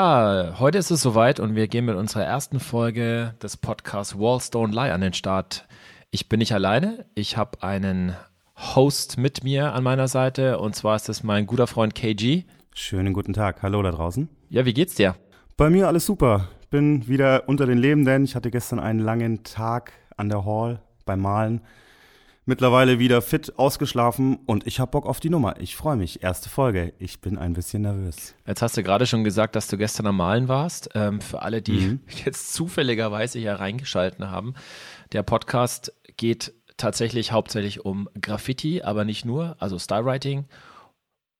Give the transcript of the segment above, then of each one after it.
Ja, heute ist es soweit und wir gehen mit unserer ersten Folge des Podcasts Wallstone Lie an den Start. Ich bin nicht alleine, ich habe einen Host mit mir an meiner Seite und zwar ist es mein guter Freund KG. Schönen guten Tag, hallo da draußen. Ja, wie geht's dir? Bei mir alles super. Bin wieder unter den Lebenden. Ich hatte gestern einen langen Tag an der Hall beim Malen mittlerweile wieder fit ausgeschlafen und ich habe Bock auf die Nummer. Ich freue mich. Erste Folge. Ich bin ein bisschen nervös. Jetzt hast du gerade schon gesagt, dass du gestern am Malen warst. Ähm, für alle, die mhm. jetzt zufälligerweise hier reingeschalten haben, der Podcast geht tatsächlich hauptsächlich um Graffiti, aber nicht nur, also Stylewriting.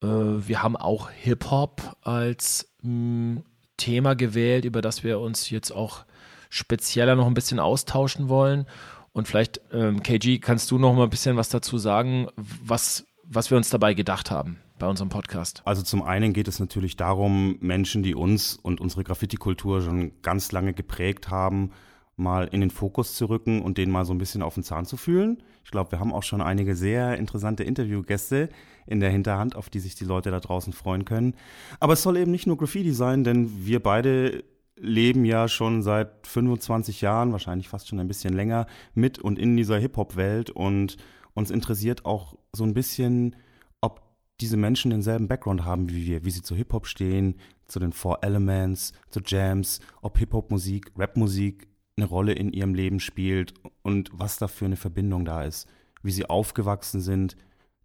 Äh, wir haben auch Hip-Hop als mh, hm, Thema gewählt, über das wir uns jetzt auch spezieller noch ein bisschen austauschen wollen. Und vielleicht, ähm, KG, kannst du noch mal ein bisschen was dazu sagen, was, was wir uns dabei gedacht haben bei unserem Podcast? Also zum einen geht es natürlich darum, Menschen, die uns und unsere Graffiti-Kultur schon ganz lange geprägt haben, mal in den Fokus zu rücken und denen mal so ein bisschen auf den Zahn zu fühlen. Ich glaube, wir haben auch schon einige sehr interessante Interviewgäste in der Hinterhand, auf die sich die Leute da draußen freuen können. Aber es soll eben nicht nur Graffiti sein, denn wir beide leben ja schon seit 25 Jahren, wahrscheinlich fast schon ein bisschen länger, mit und in dieser Hip-Hop-Welt und uns interessiert auch so ein bisschen, ob diese Menschen denselben Background haben wie wir, wie sie zu Hip-Hop stehen, zu den Four Elements, zu Jams, ob Hip-Hop-Musik, Rap-Musik eine Rolle in ihrem Leben spielt und was da für eine Verbindung da ist, wie sie aufgewachsen sind.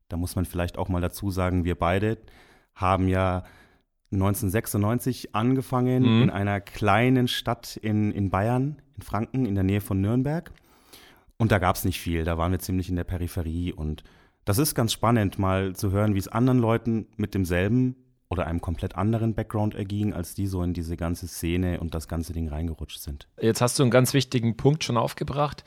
Da muss man vielleicht auch mal dazu sagen, wir beide haben ja 1996 angefangen mhm. in einer kleinen Stadt in, in Bayern, in Franken, in der Nähe von Nürnberg. Und da gab es nicht viel, da waren wir ziemlich in der Peripherie. Und das ist ganz spannend, mal zu hören, wie es anderen Leuten mit demselben oder einem komplett anderen Background erging, als die so in diese ganze Szene und das ganze Ding reingerutscht sind. Jetzt hast du einen ganz wichtigen Punkt schon aufgebracht.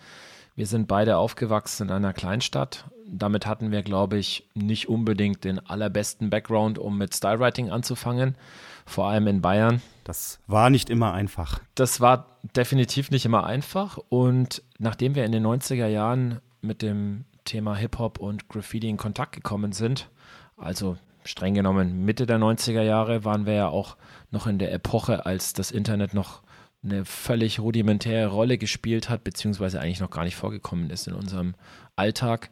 Wir sind beide aufgewachsen in einer Kleinstadt damit hatten wir, glaube ich, nicht unbedingt den allerbesten Background, um mit Stylewriting anzufangen, vor allem in Bayern. Das war nicht immer einfach. Das war definitiv nicht immer einfach. Und nachdem wir in den 90er Jahren mit dem Thema Hip-Hop und Graffiti in Kontakt gekommen sind, also streng genommen Mitte der 90er Jahre, waren wir ja auch noch in der Epoche, als das Internet noch eine völlig rudimentäre Rolle gespielt hat, beziehungsweise eigentlich noch gar nicht vorgekommen ist in unserem Alltag.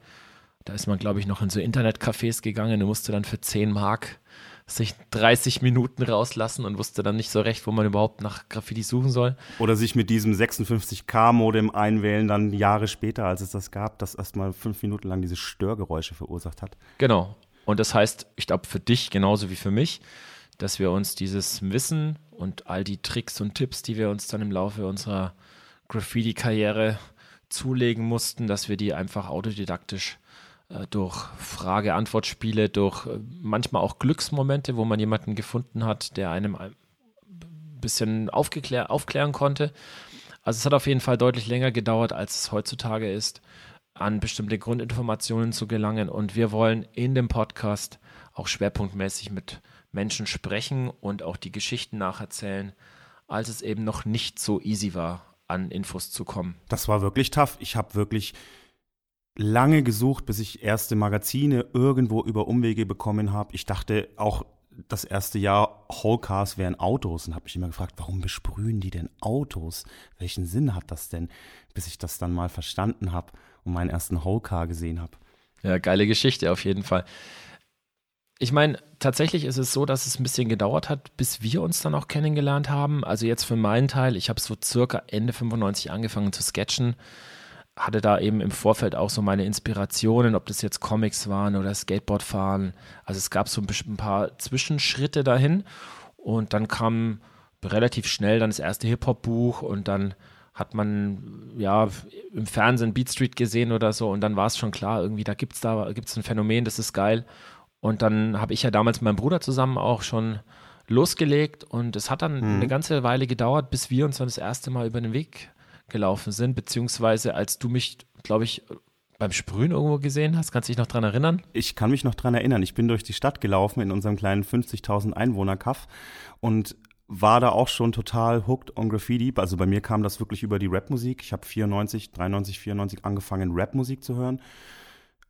Da ist man, glaube ich, noch in so Internetcafés gegangen und musste dann für 10 Mark sich 30 Minuten rauslassen und wusste dann nicht so recht, wo man überhaupt nach Graffiti suchen soll. Oder sich mit diesem 56K-Modem einwählen, dann Jahre später, als es das gab, das erstmal fünf Minuten lang diese Störgeräusche verursacht hat. Genau. Und das heißt, ich glaube, für dich genauso wie für mich, dass wir uns dieses Wissen und all die Tricks und Tipps, die wir uns dann im Laufe unserer Graffiti-Karriere zulegen mussten, dass wir die einfach autodidaktisch äh, durch Frage-Antwort-Spiele, durch äh, manchmal auch Glücksmomente, wo man jemanden gefunden hat, der einem ein bisschen aufgeklär aufklären konnte. Also es hat auf jeden Fall deutlich länger gedauert, als es heutzutage ist, an bestimmte Grundinformationen zu gelangen. Und wir wollen in dem Podcast auch schwerpunktmäßig mit Menschen sprechen und auch die Geschichten nacherzählen, als es eben noch nicht so easy war, an Infos zu kommen. Das war wirklich tough. Ich habe wirklich lange gesucht, bis ich erste Magazine irgendwo über Umwege bekommen habe. Ich dachte auch das erste Jahr, Whole wären Autos und habe mich immer gefragt, warum besprühen die denn Autos? Welchen Sinn hat das denn? Bis ich das dann mal verstanden habe und meinen ersten Whole gesehen habe. Ja, geile Geschichte auf jeden Fall. Ich meine, tatsächlich ist es so, dass es ein bisschen gedauert hat, bis wir uns dann auch kennengelernt haben. Also jetzt für meinen Teil, ich habe so circa Ende 95 angefangen zu sketchen hatte da eben im Vorfeld auch so meine Inspirationen, ob das jetzt Comics waren oder Skateboardfahren. Also es gab so ein paar Zwischenschritte dahin und dann kam relativ schnell dann das erste Hip-Hop-Buch und dann hat man ja im Fernsehen Beat Street gesehen oder so und dann war es schon klar, irgendwie da gibt es da gibt's ein Phänomen, das ist geil. Und dann habe ich ja damals mit meinem Bruder zusammen auch schon losgelegt und es hat dann mhm. eine ganze Weile gedauert, bis wir uns dann das erste Mal über den Weg gelaufen sind, beziehungsweise als du mich, glaube ich, beim Sprühen irgendwo gesehen hast. Kannst du dich noch dran erinnern? Ich kann mich noch dran erinnern. Ich bin durch die Stadt gelaufen in unserem kleinen 50.000 Einwohner-Kaff und war da auch schon total hooked on Graffiti. Also bei mir kam das wirklich über die Rapmusik. Ich habe 94, 93, 94 angefangen, Rapmusik zu hören.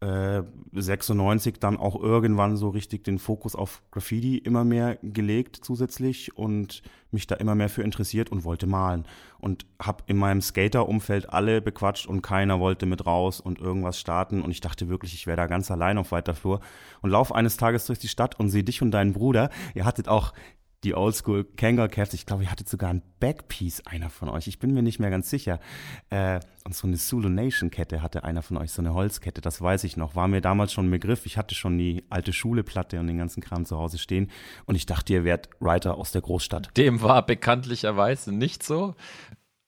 96 dann auch irgendwann so richtig den Fokus auf Graffiti immer mehr gelegt zusätzlich und mich da immer mehr für interessiert und wollte malen. Und habe in meinem Skater-Umfeld alle bequatscht und keiner wollte mit raus und irgendwas starten. Und ich dachte wirklich, ich wäre da ganz allein auf weiter Flur. Und lauf eines Tages durch die Stadt und sehe dich und deinen Bruder. Ihr hattet auch die Oldschool Kangol Caps. Ich glaube, ihr hattet sogar ein Backpiece, einer von euch. Ich bin mir nicht mehr ganz sicher. Äh, und so eine Zulu Nation Kette hatte einer von euch, so eine Holzkette, das weiß ich noch. War mir damals schon ein Begriff. Ich hatte schon die alte Schuleplatte und den ganzen Kram zu Hause stehen. Und ich dachte, ihr wärt Writer aus der Großstadt. Dem war bekanntlicherweise nicht so.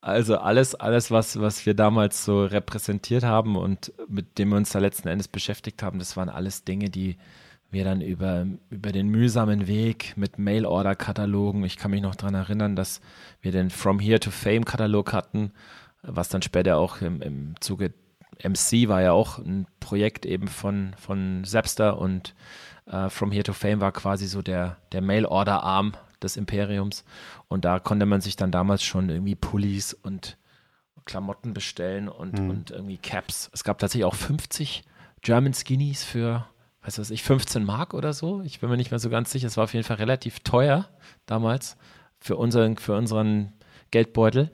Also alles, alles, was, was wir damals so repräsentiert haben und mit dem wir uns da letzten Endes beschäftigt haben, das waren alles Dinge, die wir dann über, über den mühsamen Weg mit Mail-Order-Katalogen, ich kann mich noch daran erinnern, dass wir den From Here to Fame-Katalog hatten, was dann später auch im, im Zuge MC war ja auch ein Projekt eben von, von Zapster und äh, From Here to Fame war quasi so der, der Mail-Order-Arm des Imperiums. Und da konnte man sich dann damals schon irgendwie Pullis und Klamotten bestellen und, mhm. und irgendwie Caps. Es gab tatsächlich auch 50 German Skinnies für weiß was ich, 15 Mark oder so. Ich bin mir nicht mehr so ganz sicher. Es war auf jeden Fall relativ teuer damals für unseren, für unseren Geldbeutel.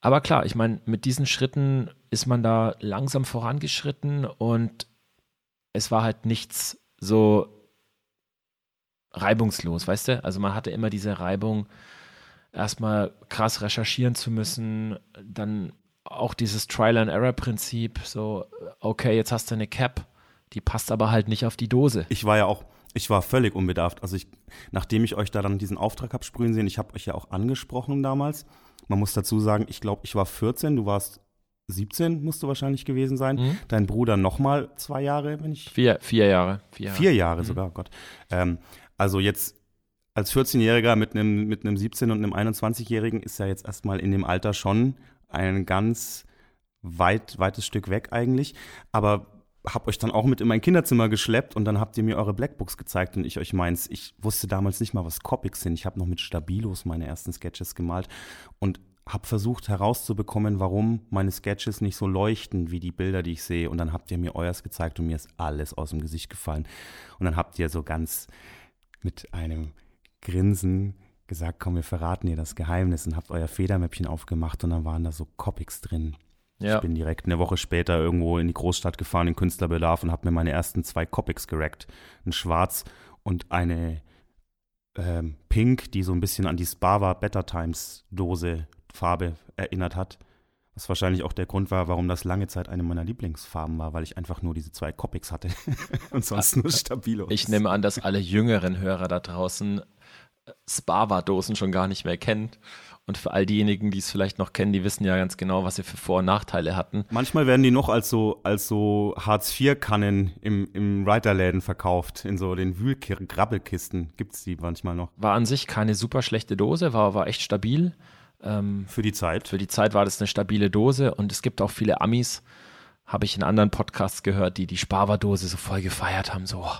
Aber klar, ich meine, mit diesen Schritten ist man da langsam vorangeschritten und es war halt nichts so reibungslos, weißt du? Also man hatte immer diese Reibung, erstmal krass recherchieren zu müssen, dann auch dieses Trial-and-Error-Prinzip, so, okay, jetzt hast du eine Cap, die passt aber halt nicht auf die Dose. Ich war ja auch, ich war völlig unbedarft. Also ich, nachdem ich euch da dann diesen Auftrag habe sprühen sehen, ich habe euch ja auch angesprochen damals. Man muss dazu sagen, ich glaube, ich war 14, du warst 17, musst du wahrscheinlich gewesen sein. Mhm. Dein Bruder nochmal zwei Jahre, wenn ich. Vier, vier Jahre. Vier Jahre, vier Jahre mhm. sogar, oh Gott. Ähm, also jetzt als 14-Jähriger mit einem mit einem 17- und einem 21-Jährigen ist ja jetzt erstmal in dem Alter schon ein ganz weit, weites Stück weg eigentlich. Aber habe euch dann auch mit in mein Kinderzimmer geschleppt und dann habt ihr mir eure Blackbooks gezeigt und ich euch meins. Ich wusste damals nicht mal, was Copics sind. Ich habe noch mit Stabilos meine ersten Sketches gemalt und habe versucht herauszubekommen, warum meine Sketches nicht so leuchten wie die Bilder, die ich sehe. Und dann habt ihr mir euers gezeigt und mir ist alles aus dem Gesicht gefallen. Und dann habt ihr so ganz mit einem Grinsen gesagt, komm, wir verraten dir das Geheimnis und habt euer Federmäppchen aufgemacht und dann waren da so Copics drin. Ja. Ich bin direkt eine Woche später irgendwo in die Großstadt gefahren, in Künstlerbedarf und habe mir meine ersten zwei Copics gerackt. Ein Schwarz und eine ähm, Pink, die so ein bisschen an die Spava Better Times Dose Farbe erinnert hat. Was wahrscheinlich auch der Grund war, warum das lange Zeit eine meiner Lieblingsfarben war, weil ich einfach nur diese zwei Copics hatte und sonst nur Stabilo. Ich nehme an, dass alle jüngeren Hörer da draußen Spava-Dosen schon gar nicht mehr kennen und für all diejenigen, die es vielleicht noch kennen, die wissen ja ganz genau, was sie für Vor- und Nachteile hatten. Manchmal werden die noch als so, als so Hartz-IV-Kannen im, im Reiterläden verkauft, in so den Wühlgrabbelkisten gibt es die manchmal noch. War an sich keine super schlechte Dose, war, war echt stabil. Ähm, für die Zeit. Für die Zeit war das eine stabile Dose und es gibt auch viele Amis, habe ich in anderen Podcasts gehört, die die Sparva-Dose so voll gefeiert haben, so, oh,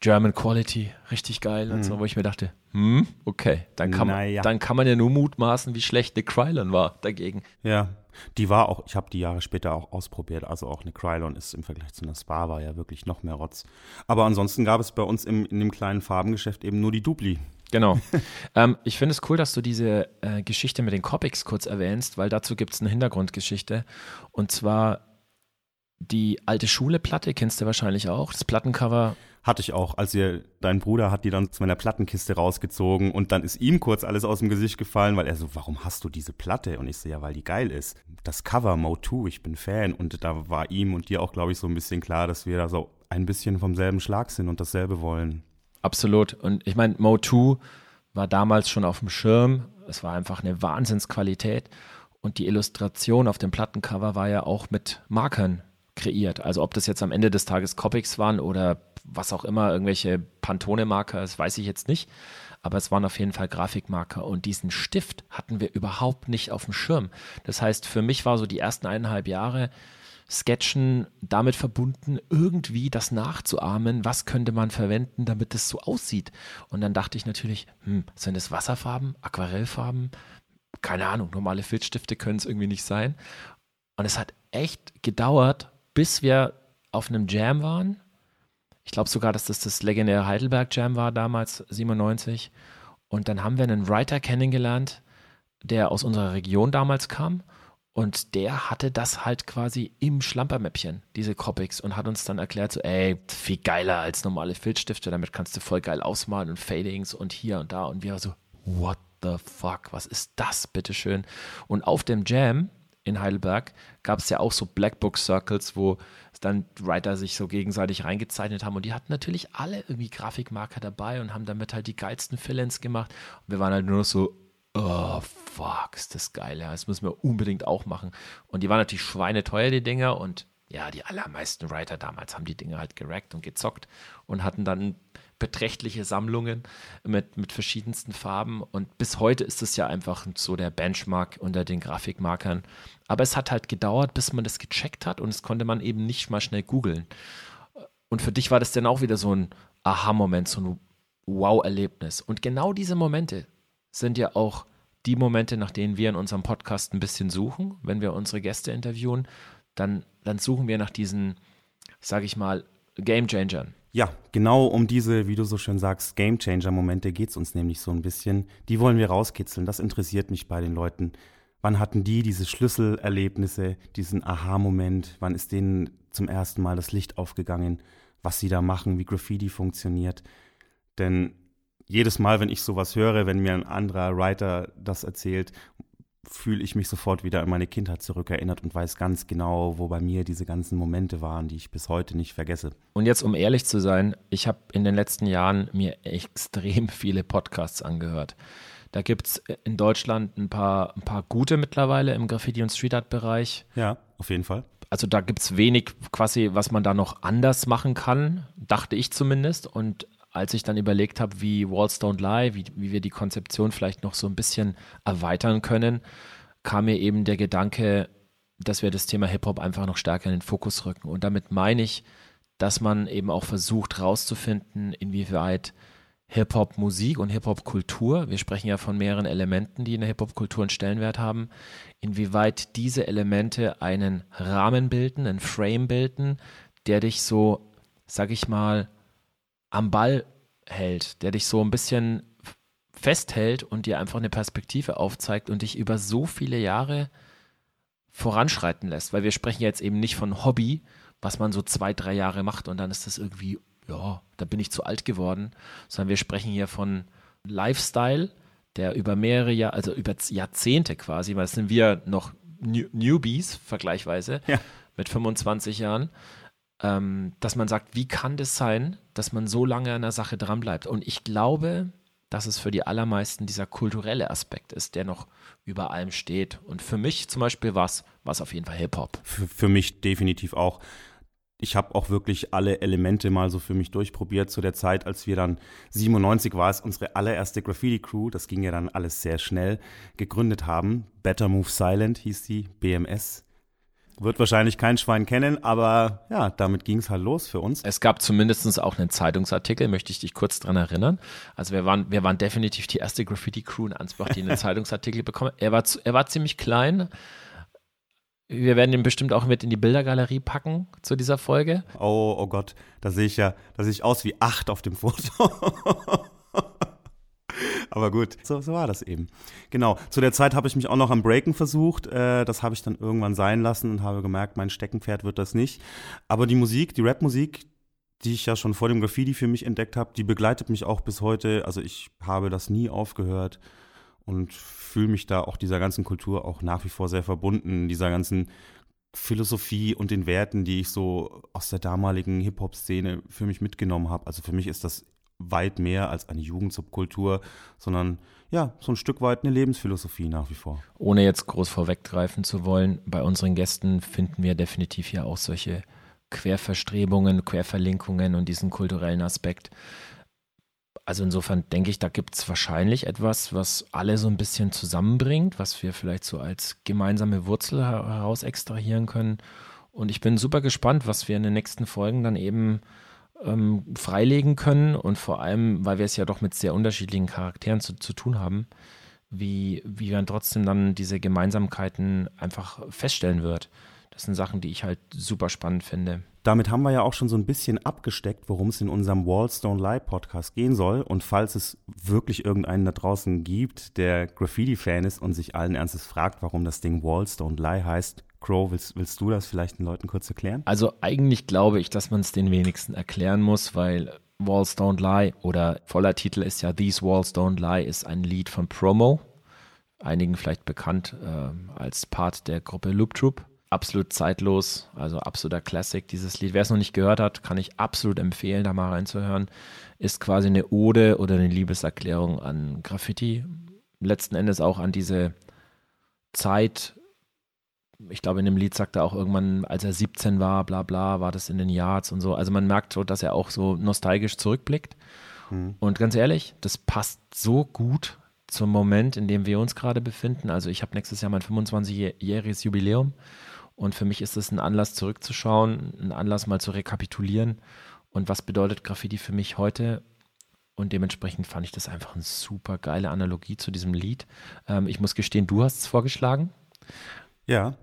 German Quality, richtig geil und mhm. so, wo ich mir dachte, hm, okay, dann kann, naja. man, dann kann man ja nur mutmaßen, wie schlecht eine Krylon war dagegen. Ja, die war auch, ich habe die Jahre später auch ausprobiert, also auch eine Krylon ist im Vergleich zu einer Spa war ja wirklich noch mehr Rotz. Aber ansonsten gab es bei uns im, in dem kleinen Farbengeschäft eben nur die Dupli. Genau. ähm, ich finde es cool, dass du diese äh, Geschichte mit den Copics kurz erwähnst, weil dazu gibt es eine Hintergrundgeschichte. Und zwar die alte Schule-Platte, kennst du wahrscheinlich auch, das Plattencover hatte ich auch, als ihr, dein Bruder hat die dann zu meiner Plattenkiste rausgezogen und dann ist ihm kurz alles aus dem Gesicht gefallen, weil er so, warum hast du diese Platte? Und ich so, ja, weil die geil ist. Das Cover, Mo 2, ich bin Fan. Und da war ihm und dir auch, glaube ich, so ein bisschen klar, dass wir da so ein bisschen vom selben Schlag sind und dasselbe wollen. Absolut. Und ich meine, Mo 2 war damals schon auf dem Schirm. Es war einfach eine Wahnsinnsqualität. Und die Illustration auf dem Plattencover war ja auch mit Markern kreiert. Also ob das jetzt am Ende des Tages Copics waren oder was auch immer, irgendwelche Pantone-Marker, das weiß ich jetzt nicht. Aber es waren auf jeden Fall Grafikmarker und diesen Stift hatten wir überhaupt nicht auf dem Schirm. Das heißt, für mich war so die ersten eineinhalb Jahre Sketchen damit verbunden, irgendwie das nachzuahmen, was könnte man verwenden, damit es so aussieht. Und dann dachte ich natürlich, hm, sind es Wasserfarben, Aquarellfarben? Keine Ahnung, normale Filzstifte können es irgendwie nicht sein. Und es hat echt gedauert, bis wir auf einem Jam waren. Ich glaube sogar, dass das das legendäre Heidelberg Jam war damals, 97. Und dann haben wir einen Writer kennengelernt, der aus unserer Region damals kam. Und der hatte das halt quasi im Schlampermäppchen, diese Copics, und hat uns dann erklärt, so, ey, viel geiler als normale Filzstifte, damit kannst du voll geil ausmalen und Fadings und hier und da. Und wir so, what the fuck, was ist das, bitteschön? Und auf dem Jam in Heidelberg gab es ja auch so Blackbook Circles, wo dann Writer sich so gegenseitig reingezeichnet haben und die hatten natürlich alle irgendwie Grafikmarker dabei und haben damit halt die geilsten Fill-ins gemacht. Und wir waren halt nur so, oh fuck, ist das geil, ja, das müssen wir unbedingt auch machen. Und die waren natürlich schweineteuer, die Dinger, und ja, die allermeisten Writer damals haben die Dinge halt gerackt und gezockt und hatten dann beträchtliche Sammlungen mit, mit verschiedensten Farben. Und bis heute ist es ja einfach so der Benchmark unter den Grafikmarkern. Aber es hat halt gedauert, bis man das gecheckt hat und es konnte man eben nicht mal schnell googeln. Und für dich war das dann auch wieder so ein Aha-Moment, so ein Wow-Erlebnis. Und genau diese Momente sind ja auch die Momente, nach denen wir in unserem Podcast ein bisschen suchen, wenn wir unsere Gäste interviewen, dann, dann suchen wir nach diesen, sage ich mal, Game Changern. Ja, genau um diese, wie du so schön sagst, Game Changer-Momente geht es uns nämlich so ein bisschen. Die wollen wir rauskitzeln. Das interessiert mich bei den Leuten. Wann hatten die diese Schlüsselerlebnisse, diesen Aha-Moment? Wann ist denen zum ersten Mal das Licht aufgegangen, was sie da machen, wie Graffiti funktioniert? Denn jedes Mal, wenn ich sowas höre, wenn mir ein anderer Writer das erzählt, fühle ich mich sofort wieder an meine Kindheit zurückerinnert und weiß ganz genau, wo bei mir diese ganzen Momente waren, die ich bis heute nicht vergesse. Und jetzt, um ehrlich zu sein, ich habe in den letzten Jahren mir extrem viele Podcasts angehört. Da gibt es in Deutschland ein paar, ein paar gute mittlerweile im Graffiti- und Street Art-Bereich. Ja, auf jeden Fall. Also da gibt es wenig quasi, was man da noch anders machen kann, dachte ich zumindest. Und als ich dann überlegt habe, wie Walls Don't Lie, wie, wie wir die Konzeption vielleicht noch so ein bisschen erweitern können, kam mir eben der Gedanke, dass wir das Thema Hip-Hop einfach noch stärker in den Fokus rücken. Und damit meine ich, dass man eben auch versucht herauszufinden, inwieweit Hip-Hop-Musik und Hip-Hop-Kultur, wir sprechen ja von mehreren Elementen, die in der Hip-Hop-Kultur einen Stellenwert haben, inwieweit diese Elemente einen Rahmen bilden, einen Frame bilden, der dich so, sag ich mal, am Ball hält, der dich so ein bisschen festhält und dir einfach eine Perspektive aufzeigt und dich über so viele Jahre voranschreiten lässt. Weil wir sprechen jetzt eben nicht von Hobby, was man so zwei, drei Jahre macht und dann ist das irgendwie, ja, da bin ich zu alt geworden, sondern wir sprechen hier von Lifestyle, der über mehrere Jahre, also über Jahrzehnte quasi, weil es sind wir noch New Newbies vergleichsweise ja. mit 25 Jahren, ähm, dass man sagt, wie kann das sein, dass man so lange an der Sache dranbleibt? Und ich glaube, dass es für die allermeisten dieser kulturelle Aspekt ist, der noch über allem steht. Und für mich zum Beispiel war es auf jeden Fall Hip-Hop. Für, für mich definitiv auch. Ich habe auch wirklich alle Elemente mal so für mich durchprobiert zu der Zeit, als wir dann 97 war es unsere allererste Graffiti Crew, das ging ja dann alles sehr schnell, gegründet haben. Better Move Silent hieß die, BMS. Wird wahrscheinlich kein Schwein kennen, aber ja, damit ging es halt los für uns. Es gab zumindest auch einen Zeitungsartikel, möchte ich dich kurz dran erinnern. Also wir waren, wir waren definitiv die erste Graffiti-Crew in Ansbach, die einen Zeitungsartikel bekommen. Er war, er war ziemlich klein. Wir werden ihn bestimmt auch mit in die Bildergalerie packen zu dieser Folge. Oh, oh Gott, da sehe ich ja, da sehe ich aus wie acht auf dem Foto. Aber gut, so, so war das eben. Genau. Zu der Zeit habe ich mich auch noch am Breaken versucht. Äh, das habe ich dann irgendwann sein lassen und habe gemerkt, mein Steckenpferd wird das nicht. Aber die Musik, die Rapmusik, die ich ja schon vor dem Graffiti für mich entdeckt habe, die begleitet mich auch bis heute. Also ich habe das nie aufgehört und fühle mich da auch dieser ganzen Kultur auch nach wie vor sehr verbunden, dieser ganzen Philosophie und den Werten, die ich so aus der damaligen Hip-Hop-Szene für mich mitgenommen habe. Also für mich ist das weit mehr als eine Jugendsubkultur, sondern ja, so ein Stück weit eine Lebensphilosophie nach wie vor. Ohne jetzt groß vorweggreifen zu wollen, bei unseren Gästen finden wir definitiv ja auch solche Querverstrebungen, Querverlinkungen und diesen kulturellen Aspekt. Also insofern denke ich, da gibt es wahrscheinlich etwas, was alle so ein bisschen zusammenbringt, was wir vielleicht so als gemeinsame Wurzel heraus extrahieren können. Und ich bin super gespannt, was wir in den nächsten Folgen dann eben ähm, freilegen können und vor allem, weil wir es ja doch mit sehr unterschiedlichen Charakteren zu, zu tun haben, wie, wie man trotzdem dann diese Gemeinsamkeiten einfach feststellen wird. Das sind Sachen, die ich halt super spannend finde. Damit haben wir ja auch schon so ein bisschen abgesteckt, worum es in unserem Wallstone Lie Podcast gehen soll. Und falls es wirklich irgendeinen da draußen gibt, der Graffiti-Fan ist und sich allen Ernstes fragt, warum das Ding Wallstone Lie heißt, Crow, willst, willst du das vielleicht den Leuten kurz erklären? Also eigentlich glaube ich, dass man es den wenigsten erklären muss, weil Walls Don't Lie oder voller Titel ist ja These Walls Don't Lie ist ein Lied von Promo, einigen vielleicht bekannt äh, als Part der Gruppe Loop Troop. Absolut zeitlos, also absoluter Classic, dieses Lied. Wer es noch nicht gehört hat, kann ich absolut empfehlen, da mal reinzuhören. Ist quasi eine Ode oder eine Liebeserklärung an Graffiti. Letzten Endes auch an diese Zeit, ich glaube, in dem Lied sagt er auch irgendwann, als er 17 war, bla bla, war das in den Yards und so. Also man merkt so, dass er auch so nostalgisch zurückblickt. Mhm. Und ganz ehrlich, das passt so gut zum Moment, in dem wir uns gerade befinden. Also ich habe nächstes Jahr mein 25-jähriges Jubiläum und für mich ist es ein Anlass zurückzuschauen, ein Anlass mal zu rekapitulieren und was bedeutet Graffiti für mich heute und dementsprechend fand ich das einfach eine super geile Analogie zu diesem Lied. Ähm, ich muss gestehen, du hast es vorgeschlagen. Ja,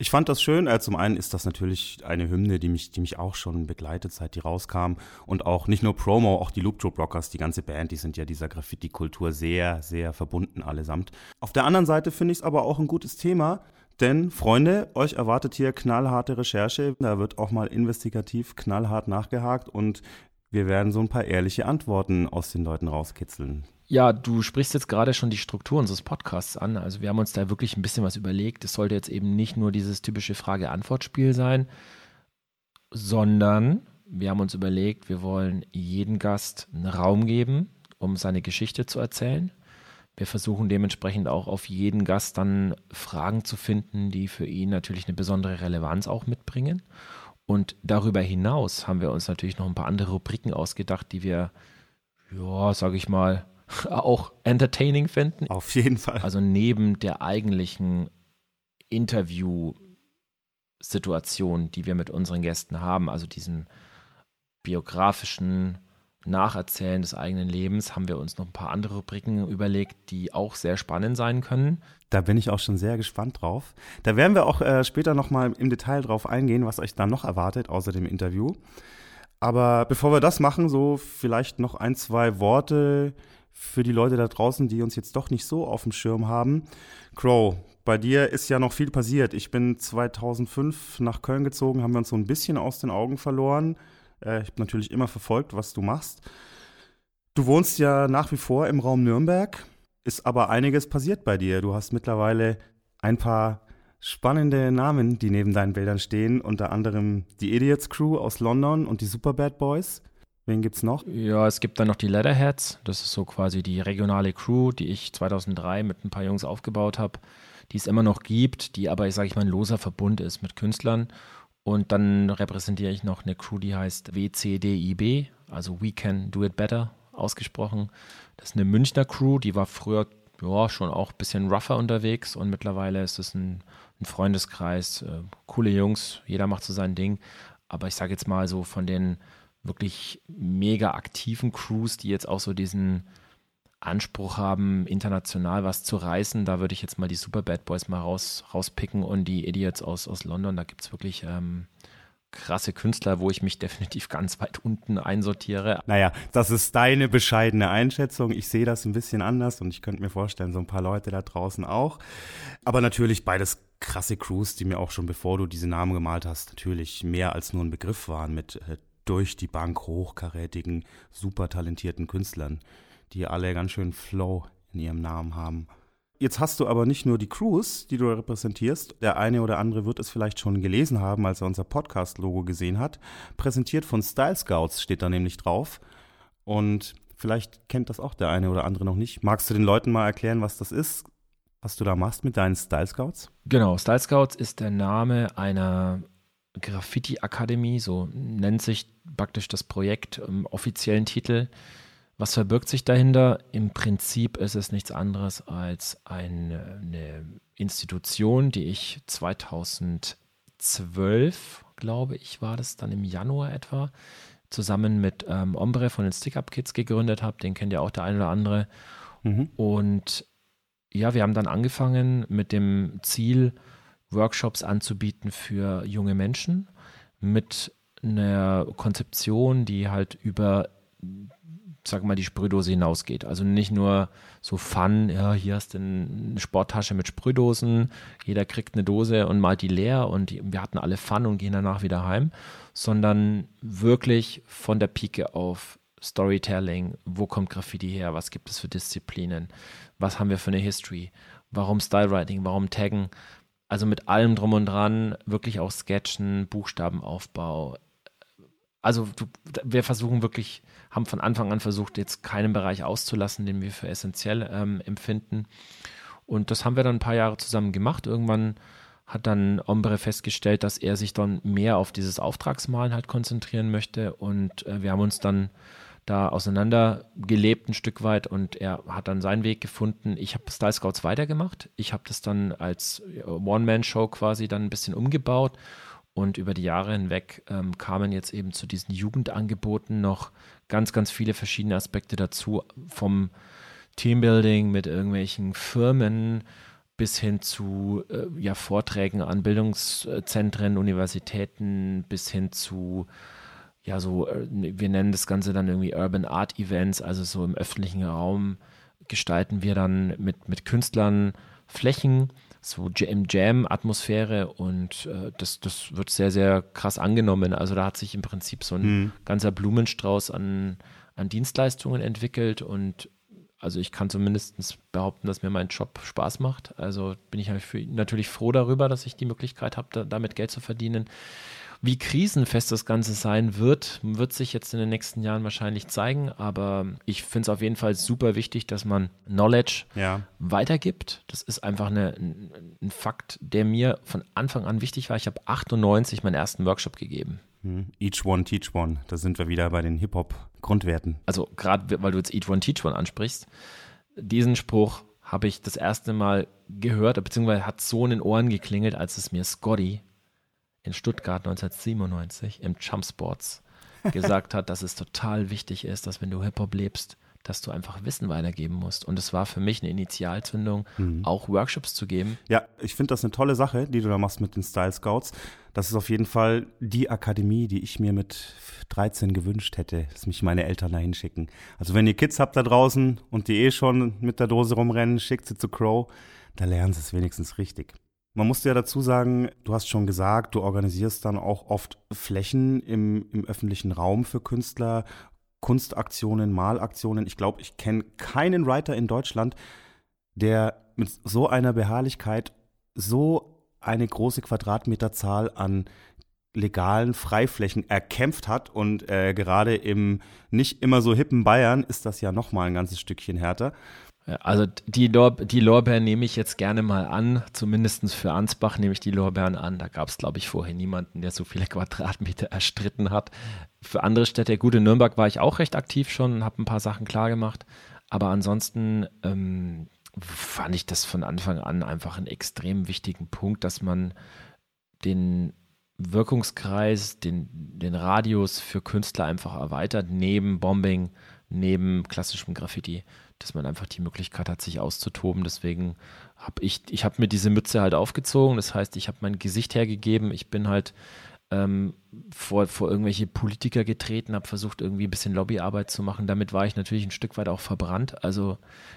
ich fand das schön. Äh, zum einen ist das natürlich eine Hymne, die mich, die mich auch schon begleitet, seit die rauskam. Und auch nicht nur Promo, auch die Loop Troop Rockers, die ganze Band, die sind ja dieser Graffiti-Kultur sehr, sehr verbunden allesamt. Auf der anderen Seite finde ich es aber auch ein gutes Thema. Denn, Freunde, euch erwartet hier knallharte Recherche. Da wird auch mal investigativ knallhart nachgehakt und wir werden so ein paar ehrliche Antworten aus den Leuten rauskitzeln. Ja, du sprichst jetzt gerade schon die Struktur unseres Podcasts an. Also wir haben uns da wirklich ein bisschen was überlegt. Es sollte jetzt eben nicht nur dieses typische Frage-Antwort-Spiel sein, sondern wir haben uns überlegt, wir wollen jeden Gast einen Raum geben, um seine Geschichte zu erzählen. Wir versuchen dementsprechend auch auf jeden Gast dann Fragen zu finden, die für ihn natürlich eine besondere Relevanz auch mitbringen. Und darüber hinaus haben wir uns natürlich noch ein paar andere Rubriken ausgedacht, die wir, ja, sage ich mal, auch entertaining finden. Auf jeden Fall. Also neben der eigentlichen Interview-Situation, die wir mit unseren Gästen haben, also diesem biografischen Nacherzählen des eigenen Lebens, haben wir uns noch ein paar andere Rubriken überlegt, die auch sehr spannend sein können. Da bin ich auch schon sehr gespannt drauf. Da werden wir auch äh, später nochmal im Detail drauf eingehen, was euch da noch erwartet, außer dem Interview. Aber bevor wir das machen, so vielleicht noch ein, zwei Worte für die Leute da draußen, die uns jetzt doch nicht so auf dem Schirm haben. Crow, bei dir ist ja noch viel passiert. Ich bin 2005 nach Köln gezogen, haben wir uns so ein bisschen aus den Augen verloren. Äh, ich habe natürlich immer verfolgt, was du machst. Du wohnst ja nach wie vor im Raum Nürnberg, ist aber einiges passiert bei dir. Du hast mittlerweile ein paar spannende Namen, die neben deinen Bildern stehen, unter anderem die Idiots Crew aus London und die Superbad Boys. Wen gibt es noch? Ja, es gibt dann noch die Leatherheads. Das ist so quasi die regionale Crew, die ich 2003 mit ein paar Jungs aufgebaut habe, die es immer noch gibt, die aber, sage ich mal, ein loser Verbund ist mit Künstlern. Und dann repräsentiere ich noch eine Crew, die heißt WCDIB, also We Can Do It Better ausgesprochen. Das ist eine Münchner Crew, die war früher ja, schon auch ein bisschen rougher unterwegs und mittlerweile ist es ein, ein Freundeskreis, äh, coole Jungs, jeder macht so sein Ding. Aber ich sage jetzt mal so von den wirklich mega aktiven Crews, die jetzt auch so diesen Anspruch haben, international was zu reißen. Da würde ich jetzt mal die Super Bad Boys mal raus, rauspicken und die Idiots aus, aus London. Da gibt es wirklich ähm, krasse Künstler, wo ich mich definitiv ganz weit unten einsortiere. Naja, das ist deine bescheidene Einschätzung. Ich sehe das ein bisschen anders und ich könnte mir vorstellen, so ein paar Leute da draußen auch. Aber natürlich beides krasse Crews, die mir auch schon bevor du diese Namen gemalt hast, natürlich mehr als nur ein Begriff waren mit äh, durch die Bank hochkarätigen, super talentierten Künstlern, die alle ganz schön Flow in ihrem Namen haben. Jetzt hast du aber nicht nur die Crews, die du repräsentierst. Der eine oder andere wird es vielleicht schon gelesen haben, als er unser Podcast-Logo gesehen hat. Präsentiert von Style Scouts steht da nämlich drauf. Und vielleicht kennt das auch der eine oder andere noch nicht. Magst du den Leuten mal erklären, was das ist, was du da machst mit deinen Style Scouts? Genau, Style Scouts ist der Name einer Graffiti-Akademie, so nennt sich praktisch das Projekt im offiziellen Titel. Was verbirgt sich dahinter? Im Prinzip ist es nichts anderes als eine, eine Institution, die ich 2012, glaube ich, war das dann im Januar etwa, zusammen mit ähm, Ombre von den Stick-Up-Kids gegründet habe. Den kennt ja auch der eine oder andere. Mhm. Und ja, wir haben dann angefangen mit dem Ziel, Workshops anzubieten für junge Menschen mit einer Konzeption, die halt über, sag mal, die Sprühdose hinausgeht. Also nicht nur so Fun, ja, hier hast du eine Sporttasche mit Sprühdosen, jeder kriegt eine Dose und malt die leer und wir hatten alle Fun und gehen danach wieder heim, sondern wirklich von der Pike auf Storytelling, wo kommt Graffiti her, was gibt es für Disziplinen, was haben wir für eine History, warum Stylewriting, warum Taggen, also mit allem drum und dran, wirklich auch Sketchen, Buchstabenaufbau. Also du, wir versuchen wirklich, haben von Anfang an versucht, jetzt keinen Bereich auszulassen, den wir für essentiell ähm, empfinden. Und das haben wir dann ein paar Jahre zusammen gemacht. Irgendwann hat dann Ombre festgestellt, dass er sich dann mehr auf dieses Auftragsmalen halt konzentrieren möchte. Und äh, wir haben uns dann da auseinandergelebt ein Stück weit und er hat dann seinen Weg gefunden. Ich habe Style Scouts weitergemacht. Ich habe das dann als One-Man-Show quasi dann ein bisschen umgebaut und über die Jahre hinweg ähm, kamen jetzt eben zu diesen Jugendangeboten noch ganz, ganz viele verschiedene Aspekte dazu, vom Teambuilding mit irgendwelchen Firmen bis hin zu äh, ja, Vorträgen an Bildungszentren, Universitäten, bis hin zu ja, so, äh, wir nennen das Ganze dann irgendwie Urban Art Events, also so im öffentlichen Raum gestalten wir dann mit, mit Künstlern Flächen, so im Jam-Atmosphäre und äh, das, das wird sehr, sehr krass angenommen. Also da hat sich im Prinzip so ein mhm. ganzer Blumenstrauß an, an Dienstleistungen entwickelt und also ich kann zumindest behaupten, dass mir mein Job Spaß macht. Also bin ich natürlich froh darüber, dass ich die Möglichkeit habe, damit Geld zu verdienen. Wie krisenfest das Ganze sein wird, wird sich jetzt in den nächsten Jahren wahrscheinlich zeigen. Aber ich finde es auf jeden Fall super wichtig, dass man Knowledge ja. weitergibt. Das ist einfach eine, ein, Fakt, der mir von Anfang an wichtig war. Ich habe 98 meinen ersten Workshop gegeben. Hm. Each one, teach one. Da sind wir wieder bei den Hip-Hop-Grundwerten. Also gerade, weil du jetzt Each one, teach one ansprichst, diesen Spruch habe ich das erste Mal gehört, beziehungsweise hat so in den Ohren geklingelt, als es mir Scotty in Stuttgart 1997 im Jump Sports gesagt hat, dass es total wichtig ist, dass wenn du Hip-Hop lebst, dass du einfach Wissen weitergeben musst. Und es war für mich eine Initialzündung, mhm. auch Workshops zu geben. Ja, ich finde das eine tolle Sache, die du da machst mit den Style Scouts. Das ist auf jeden Fall die Akademie, die ich mir mit 13 gewünscht hätte, dass mich meine Eltern da hinschicken. Also wenn ihr Kids habt da draußen und die eh schon mit der Dose rumrennen, schickt sie zu Crow, da lernen sie es wenigstens richtig. Man muss ja dazu sagen, du hast schon gesagt, du organisierst dann auch oft Flächen im, im öffentlichen Raum für Künstler, Kunstaktionen, Malaktionen. Ich glaube, ich kenne keinen Writer in Deutschland, der mit so einer Beharrlichkeit so eine große Quadratmeterzahl an legalen Freiflächen erkämpft hat und äh, gerade im nicht immer so hippen Bayern ist das ja noch mal ein ganzes Stückchen härter. Also die, Lor die Lorbeeren nehme ich jetzt gerne mal an, zumindest für Ansbach nehme ich die Lorbeeren an. Da gab es, glaube ich, vorher niemanden, der so viele Quadratmeter erstritten hat. Für andere Städte, gut, in Nürnberg war ich auch recht aktiv schon und habe ein paar Sachen klar gemacht. Aber ansonsten ähm, fand ich das von Anfang an einfach einen extrem wichtigen Punkt, dass man den Wirkungskreis, den, den Radius für Künstler einfach erweitert, neben Bombing, neben klassischem Graffiti dass man einfach die Möglichkeit hat, sich auszutoben. Deswegen habe ich, ich habe mir diese Mütze halt aufgezogen. Das heißt, ich habe mein Gesicht hergegeben. Ich bin halt ähm, vor, vor irgendwelche Politiker getreten, habe versucht, irgendwie ein bisschen Lobbyarbeit zu machen. Damit war ich natürlich ein Stück weit auch verbrannt. Also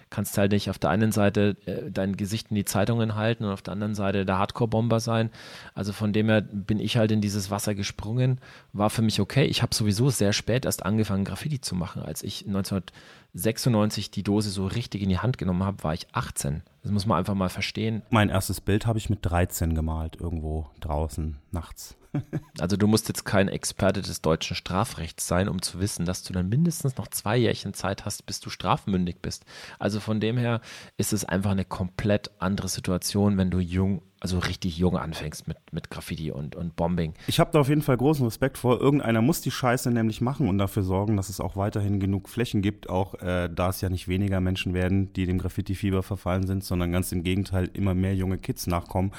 kannst halt nicht auf der einen Seite äh, dein Gesicht in die Zeitungen halten und auf der anderen Seite der Hardcore-Bomber sein. Also von dem her bin ich halt in dieses Wasser gesprungen. War für mich okay. Ich habe sowieso sehr spät erst angefangen, Graffiti zu machen. Als ich 1996 die Dose so richtig in die Hand genommen habe, war ich 18. Das muss man einfach mal verstehen. Mein erstes Bild habe ich mit 13 gemalt, irgendwo draußen nachts. Also du musst jetzt kein Experte des deutschen Strafrechts sein, um zu wissen, dass du dann mindestens noch zwei Jährchen Zeit hast, bis du strafmündig bist. Also von dem her ist es einfach eine komplett andere Situation, wenn du jung also richtig jung anfängst mit, mit Graffiti und, und Bombing. Ich habe da auf jeden Fall großen Respekt vor. Irgendeiner muss die Scheiße nämlich machen und dafür sorgen, dass es auch weiterhin genug Flächen gibt, auch äh, da es ja nicht weniger Menschen werden, die dem Graffiti-Fieber verfallen sind, sondern ganz im Gegenteil immer mehr junge Kids nachkommen.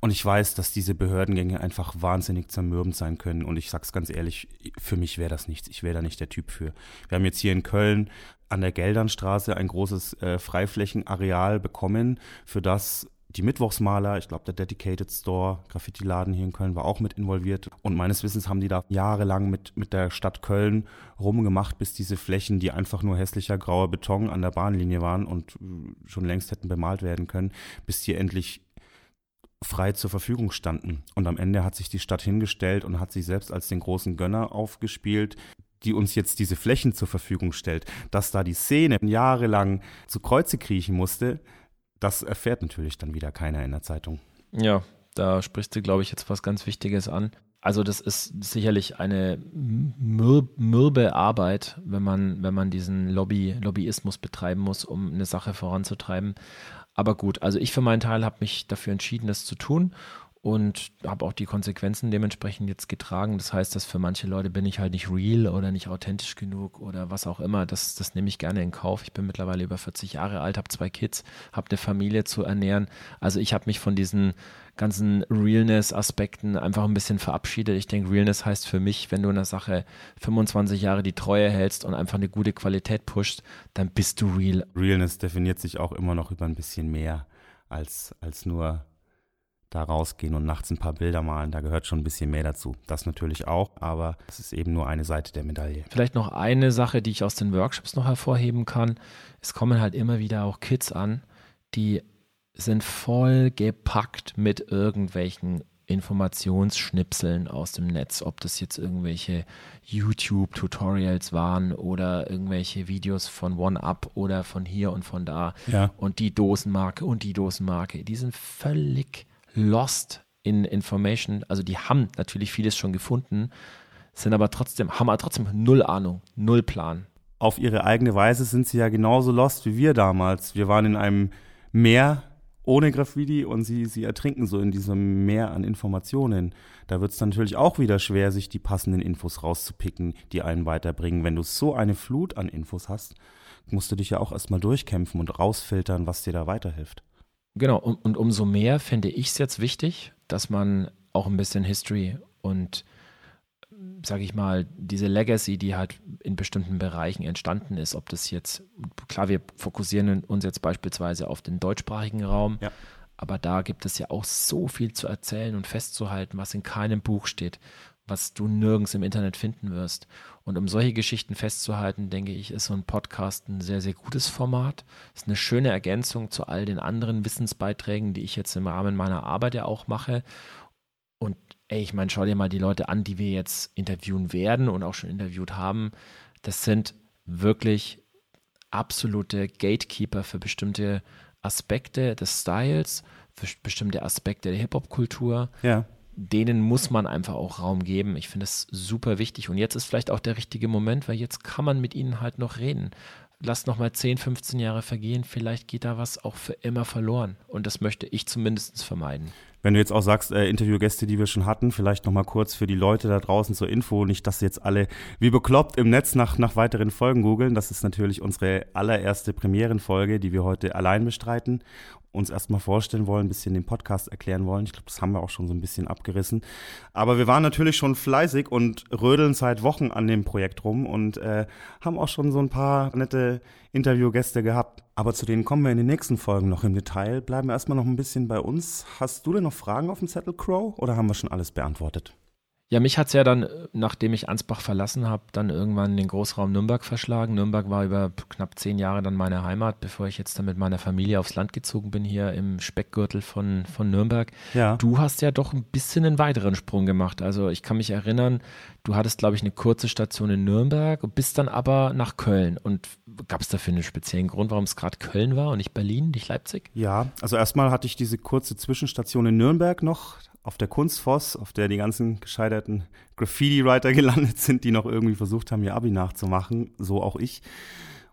Und ich weiß, dass diese Behördengänge einfach wahnsinnig zermürbend sein können. Und ich sag's ganz ehrlich, für mich wäre das nichts. Ich wäre da nicht der Typ für. Wir haben jetzt hier in Köln an der Geldernstraße ein großes äh, Freiflächenareal bekommen, für das die Mittwochsmaler, ich glaube der Dedicated Store, Graffiti-Laden hier in Köln war auch mit involviert. Und meines Wissens haben die da jahrelang mit, mit der Stadt Köln rumgemacht, bis diese Flächen, die einfach nur hässlicher grauer Beton an der Bahnlinie waren und äh, schon längst hätten bemalt werden können, bis die endlich frei zur Verfügung standen. Und am Ende hat sich die Stadt hingestellt und hat sich selbst als den großen Gönner aufgespielt, die uns jetzt diese Flächen zur Verfügung stellt. Dass da die Szene jahrelang zu Kreuze kriechen musste, das erfährt natürlich dann wieder keiner in der Zeitung. Ja, da sprichst du, glaube ich, jetzt was ganz Wichtiges an. Also das ist sicherlich eine mürbe Arbeit, wenn man, wenn man diesen Lobby, Lobbyismus betreiben muss, um eine Sache voranzutreiben. Aber gut, also ich für meinen Teil habe mich dafür entschieden, das zu tun und habe auch die Konsequenzen dementsprechend jetzt getragen. Das heißt, dass für manche Leute bin ich halt nicht real oder nicht authentisch genug oder was auch immer. Das, das nehme ich gerne in Kauf. Ich bin mittlerweile über 40 Jahre alt, habe zwei Kids, habe eine Familie zu ernähren. Also ich habe mich von diesen ganzen Realness-Aspekten einfach ein bisschen verabschiedet. Ich denke, Realness heißt für mich, wenn du in der Sache 25 Jahre die Treue hältst und einfach eine gute Qualität pusht, dann bist du real. Realness definiert sich auch immer noch über ein bisschen mehr als, als nur da rausgehen und nachts ein paar Bilder malen. Da gehört schon ein bisschen mehr dazu. Das natürlich auch, aber es ist eben nur eine Seite der Medaille. Vielleicht noch eine Sache, die ich aus den Workshops noch hervorheben kann. Es kommen halt immer wieder auch Kids an, die sind voll gepackt mit irgendwelchen Informationsschnipseln aus dem Netz, ob das jetzt irgendwelche YouTube-Tutorials waren oder irgendwelche Videos von OneUp oder von hier und von da ja. und die Dosenmarke und die Dosenmarke, die sind völlig lost in Information. Also die haben natürlich vieles schon gefunden, sind aber trotzdem, haben aber trotzdem null Ahnung, null Plan. Auf ihre eigene Weise sind sie ja genauso lost wie wir damals. Wir waren in einem Meer ohne Graffiti und sie, sie ertrinken so in diesem Meer an Informationen. Da wird es natürlich auch wieder schwer, sich die passenden Infos rauszupicken, die einen weiterbringen. Wenn du so eine Flut an Infos hast, musst du dich ja auch erstmal durchkämpfen und rausfiltern, was dir da weiterhilft. Genau, und, und umso mehr finde ich es jetzt wichtig, dass man auch ein bisschen History und, sage ich mal, diese Legacy, die halt in bestimmten Bereichen entstanden ist, ob das jetzt, klar, wir fokussieren uns jetzt beispielsweise auf den deutschsprachigen Raum, ja. aber da gibt es ja auch so viel zu erzählen und festzuhalten, was in keinem Buch steht was du nirgends im Internet finden wirst. Und um solche Geschichten festzuhalten, denke ich, ist so ein Podcast ein sehr, sehr gutes Format. Ist eine schöne Ergänzung zu all den anderen Wissensbeiträgen, die ich jetzt im Rahmen meiner Arbeit ja auch mache. Und ey, ich meine, schau dir mal die Leute an, die wir jetzt interviewen werden und auch schon interviewt haben. Das sind wirklich absolute Gatekeeper für bestimmte Aspekte des Styles, für bestimmte Aspekte der Hip-Hop-Kultur. Ja denen muss man einfach auch Raum geben. Ich finde es super wichtig. Und jetzt ist vielleicht auch der richtige Moment, weil jetzt kann man mit ihnen halt noch reden. Lass noch mal 10, 15 Jahre vergehen, vielleicht geht da was auch für immer verloren. Und das möchte ich zumindest vermeiden. Wenn du jetzt auch sagst, äh, Interviewgäste, die wir schon hatten, vielleicht noch mal kurz für die Leute da draußen zur Info, nicht, dass sie jetzt alle wie bekloppt im Netz nach, nach weiteren Folgen googeln. Das ist natürlich unsere allererste Premierenfolge, die wir heute allein bestreiten uns erstmal vorstellen wollen, ein bisschen den Podcast erklären wollen. Ich glaube, das haben wir auch schon so ein bisschen abgerissen. Aber wir waren natürlich schon fleißig und rödeln seit Wochen an dem Projekt rum und äh, haben auch schon so ein paar nette Interviewgäste gehabt. Aber zu denen kommen wir in den nächsten Folgen noch im Detail. Bleiben wir erstmal noch ein bisschen bei uns. Hast du denn noch Fragen auf dem Zettel, Crow, oder haben wir schon alles beantwortet? Ja, mich hat es ja dann, nachdem ich Ansbach verlassen habe, dann irgendwann den Großraum Nürnberg verschlagen. Nürnberg war über knapp zehn Jahre dann meine Heimat, bevor ich jetzt dann mit meiner Familie aufs Land gezogen bin, hier im Speckgürtel von, von Nürnberg. Ja. Du hast ja doch ein bisschen einen weiteren Sprung gemacht. Also ich kann mich erinnern, du hattest, glaube ich, eine kurze Station in Nürnberg, bist dann aber nach Köln. Und gab es dafür einen speziellen Grund, warum es gerade Köln war und nicht Berlin, nicht Leipzig? Ja, also erstmal hatte ich diese kurze Zwischenstation in Nürnberg noch auf der Kunstfoss, auf der die ganzen gescheiterten Graffiti-Writer gelandet sind, die noch irgendwie versucht haben, ihr Abi nachzumachen, so auch ich.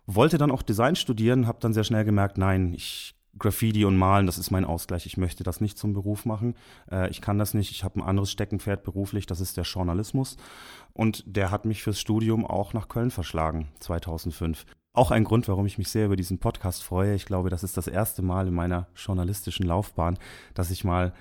Wollte dann auch Design studieren, habe dann sehr schnell gemerkt, nein, ich Graffiti und Malen, das ist mein Ausgleich. Ich möchte das nicht zum Beruf machen. Äh, ich kann das nicht. Ich habe ein anderes Steckenpferd beruflich, das ist der Journalismus. Und der hat mich fürs Studium auch nach Köln verschlagen, 2005. Auch ein Grund, warum ich mich sehr über diesen Podcast freue. Ich glaube, das ist das erste Mal in meiner journalistischen Laufbahn, dass ich mal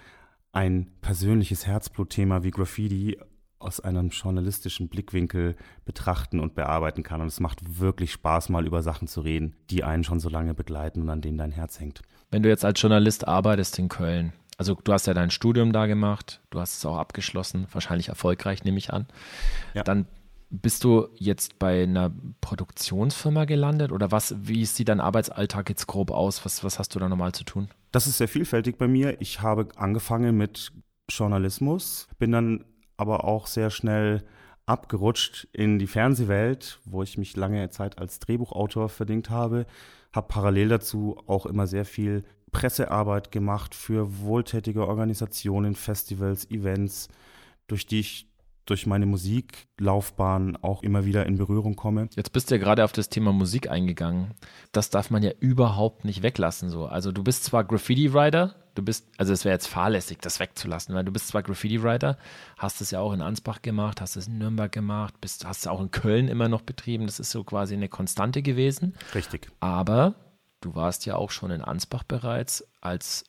ein persönliches Herzblutthema wie Graffiti aus einem journalistischen Blickwinkel betrachten und bearbeiten kann. Und es macht wirklich Spaß, mal über Sachen zu reden, die einen schon so lange begleiten und an denen dein Herz hängt. Wenn du jetzt als Journalist arbeitest in Köln, also du hast ja dein Studium da gemacht, du hast es auch abgeschlossen, wahrscheinlich erfolgreich, nehme ich an. Ja. Dann bist du jetzt bei einer Produktionsfirma gelandet oder was, wie sieht dein Arbeitsalltag jetzt grob aus? Was, was hast du da normal zu tun? Das ist sehr vielfältig bei mir. Ich habe angefangen mit Journalismus, bin dann aber auch sehr schnell abgerutscht in die Fernsehwelt, wo ich mich lange Zeit als Drehbuchautor verdient habe, habe parallel dazu auch immer sehr viel Pressearbeit gemacht für wohltätige Organisationen, Festivals, Events, durch die ich durch meine Musiklaufbahn auch immer wieder in Berührung komme. Jetzt bist du ja gerade auf das Thema Musik eingegangen. Das darf man ja überhaupt nicht weglassen so. Also du bist zwar Graffiti-Writer, du bist, also es wäre jetzt fahrlässig, das wegzulassen, weil du bist zwar Graffiti-Writer, hast es ja auch in Ansbach gemacht, hast es in Nürnberg gemacht, bist, hast es auch in Köln immer noch betrieben. Das ist so quasi eine Konstante gewesen. Richtig. Aber du warst ja auch schon in Ansbach bereits als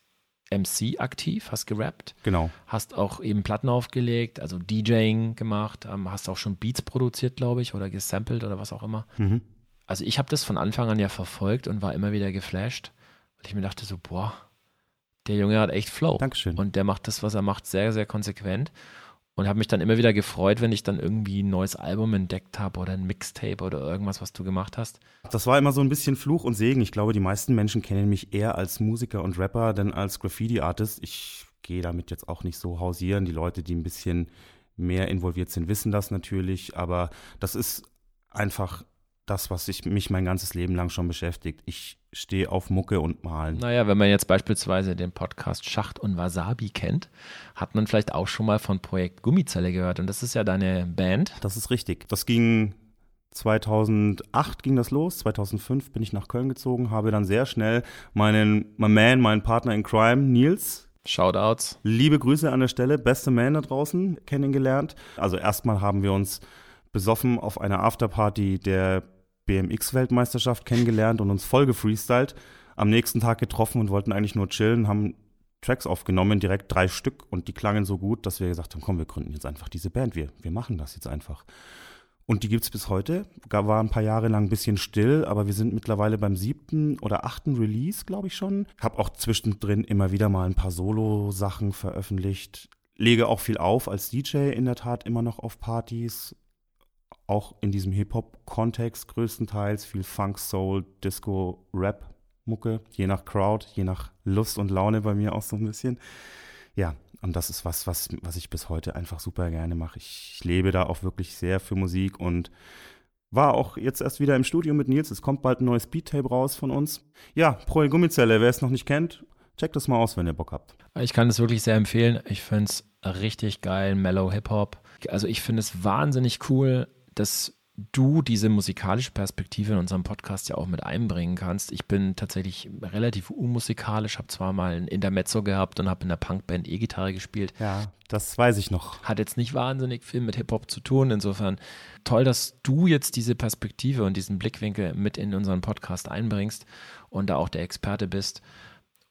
MC aktiv, hast gerappt. Genau. Hast auch eben Platten aufgelegt, also DJing gemacht, ähm, hast auch schon Beats produziert, glaube ich, oder gesampelt oder was auch immer. Mhm. Also ich habe das von Anfang an ja verfolgt und war immer wieder geflasht, weil ich mir dachte so, boah, der Junge hat echt Flow. Dankeschön. Und der macht das, was er macht, sehr, sehr konsequent und habe mich dann immer wieder gefreut, wenn ich dann irgendwie ein neues Album entdeckt habe oder ein Mixtape oder irgendwas, was du gemacht hast. Das war immer so ein bisschen Fluch und Segen. Ich glaube, die meisten Menschen kennen mich eher als Musiker und Rapper denn als Graffiti-Artist. Ich gehe damit jetzt auch nicht so hausieren. Die Leute, die ein bisschen mehr involviert sind, wissen das natürlich, aber das ist einfach das, was ich, mich mein ganzes Leben lang schon beschäftigt. Ich stehe auf Mucke und Malen. Naja, wenn man jetzt beispielsweise den Podcast Schacht und Wasabi kennt, hat man vielleicht auch schon mal von Projekt Gummizelle gehört. Und das ist ja deine Band. Das ist richtig. Das ging 2008 ging das los, 2005 bin ich nach Köln gezogen, habe dann sehr schnell meinen, mein Man, meinen Partner in Crime, Nils, Shoutouts. Liebe Grüße an der Stelle, beste Man da draußen kennengelernt. Also erstmal haben wir uns besoffen auf einer Afterparty der BMX-Weltmeisterschaft kennengelernt und uns voll gefreestylt. Am nächsten Tag getroffen und wollten eigentlich nur chillen, haben Tracks aufgenommen, direkt drei Stück und die klangen so gut, dass wir gesagt haben, komm, wir gründen jetzt einfach diese Band, wir, wir machen das jetzt einfach. Und die gibt es bis heute. War ein paar Jahre lang ein bisschen still, aber wir sind mittlerweile beim siebten oder achten Release, glaube ich schon. Hab auch zwischendrin immer wieder mal ein paar Solo-Sachen veröffentlicht. Lege auch viel auf als DJ in der Tat immer noch auf Partys auch in diesem Hip-Hop-Kontext größtenteils viel Funk, Soul, Disco, Rap, Mucke, je nach Crowd, je nach Lust und Laune bei mir auch so ein bisschen. Ja, und das ist was, was, was ich bis heute einfach super gerne mache. Ich, lebe da auch wirklich sehr für Musik und war auch jetzt erst wieder im Studio mit Nils. Es kommt bald ein neues Beat-Tape raus von uns. Ja, Pro Gummizelle, wer es noch nicht kennt, checkt das mal aus, wenn ihr Bock habt. Ich kann es wirklich sehr empfehlen. Ich finde es richtig geil, Mellow Hip-Hop. Also ich finde es wahnsinnig cool, dass du diese musikalische Perspektive in unserem Podcast ja auch mit einbringen kannst. Ich bin tatsächlich relativ unmusikalisch, habe zwar mal ein Intermezzo gehabt und habe in der Punkband E-Gitarre gespielt. Ja, das weiß ich noch. Hat jetzt nicht wahnsinnig viel mit Hip-Hop zu tun. Insofern toll, dass du jetzt diese Perspektive und diesen Blickwinkel mit in unseren Podcast einbringst und da auch der Experte bist.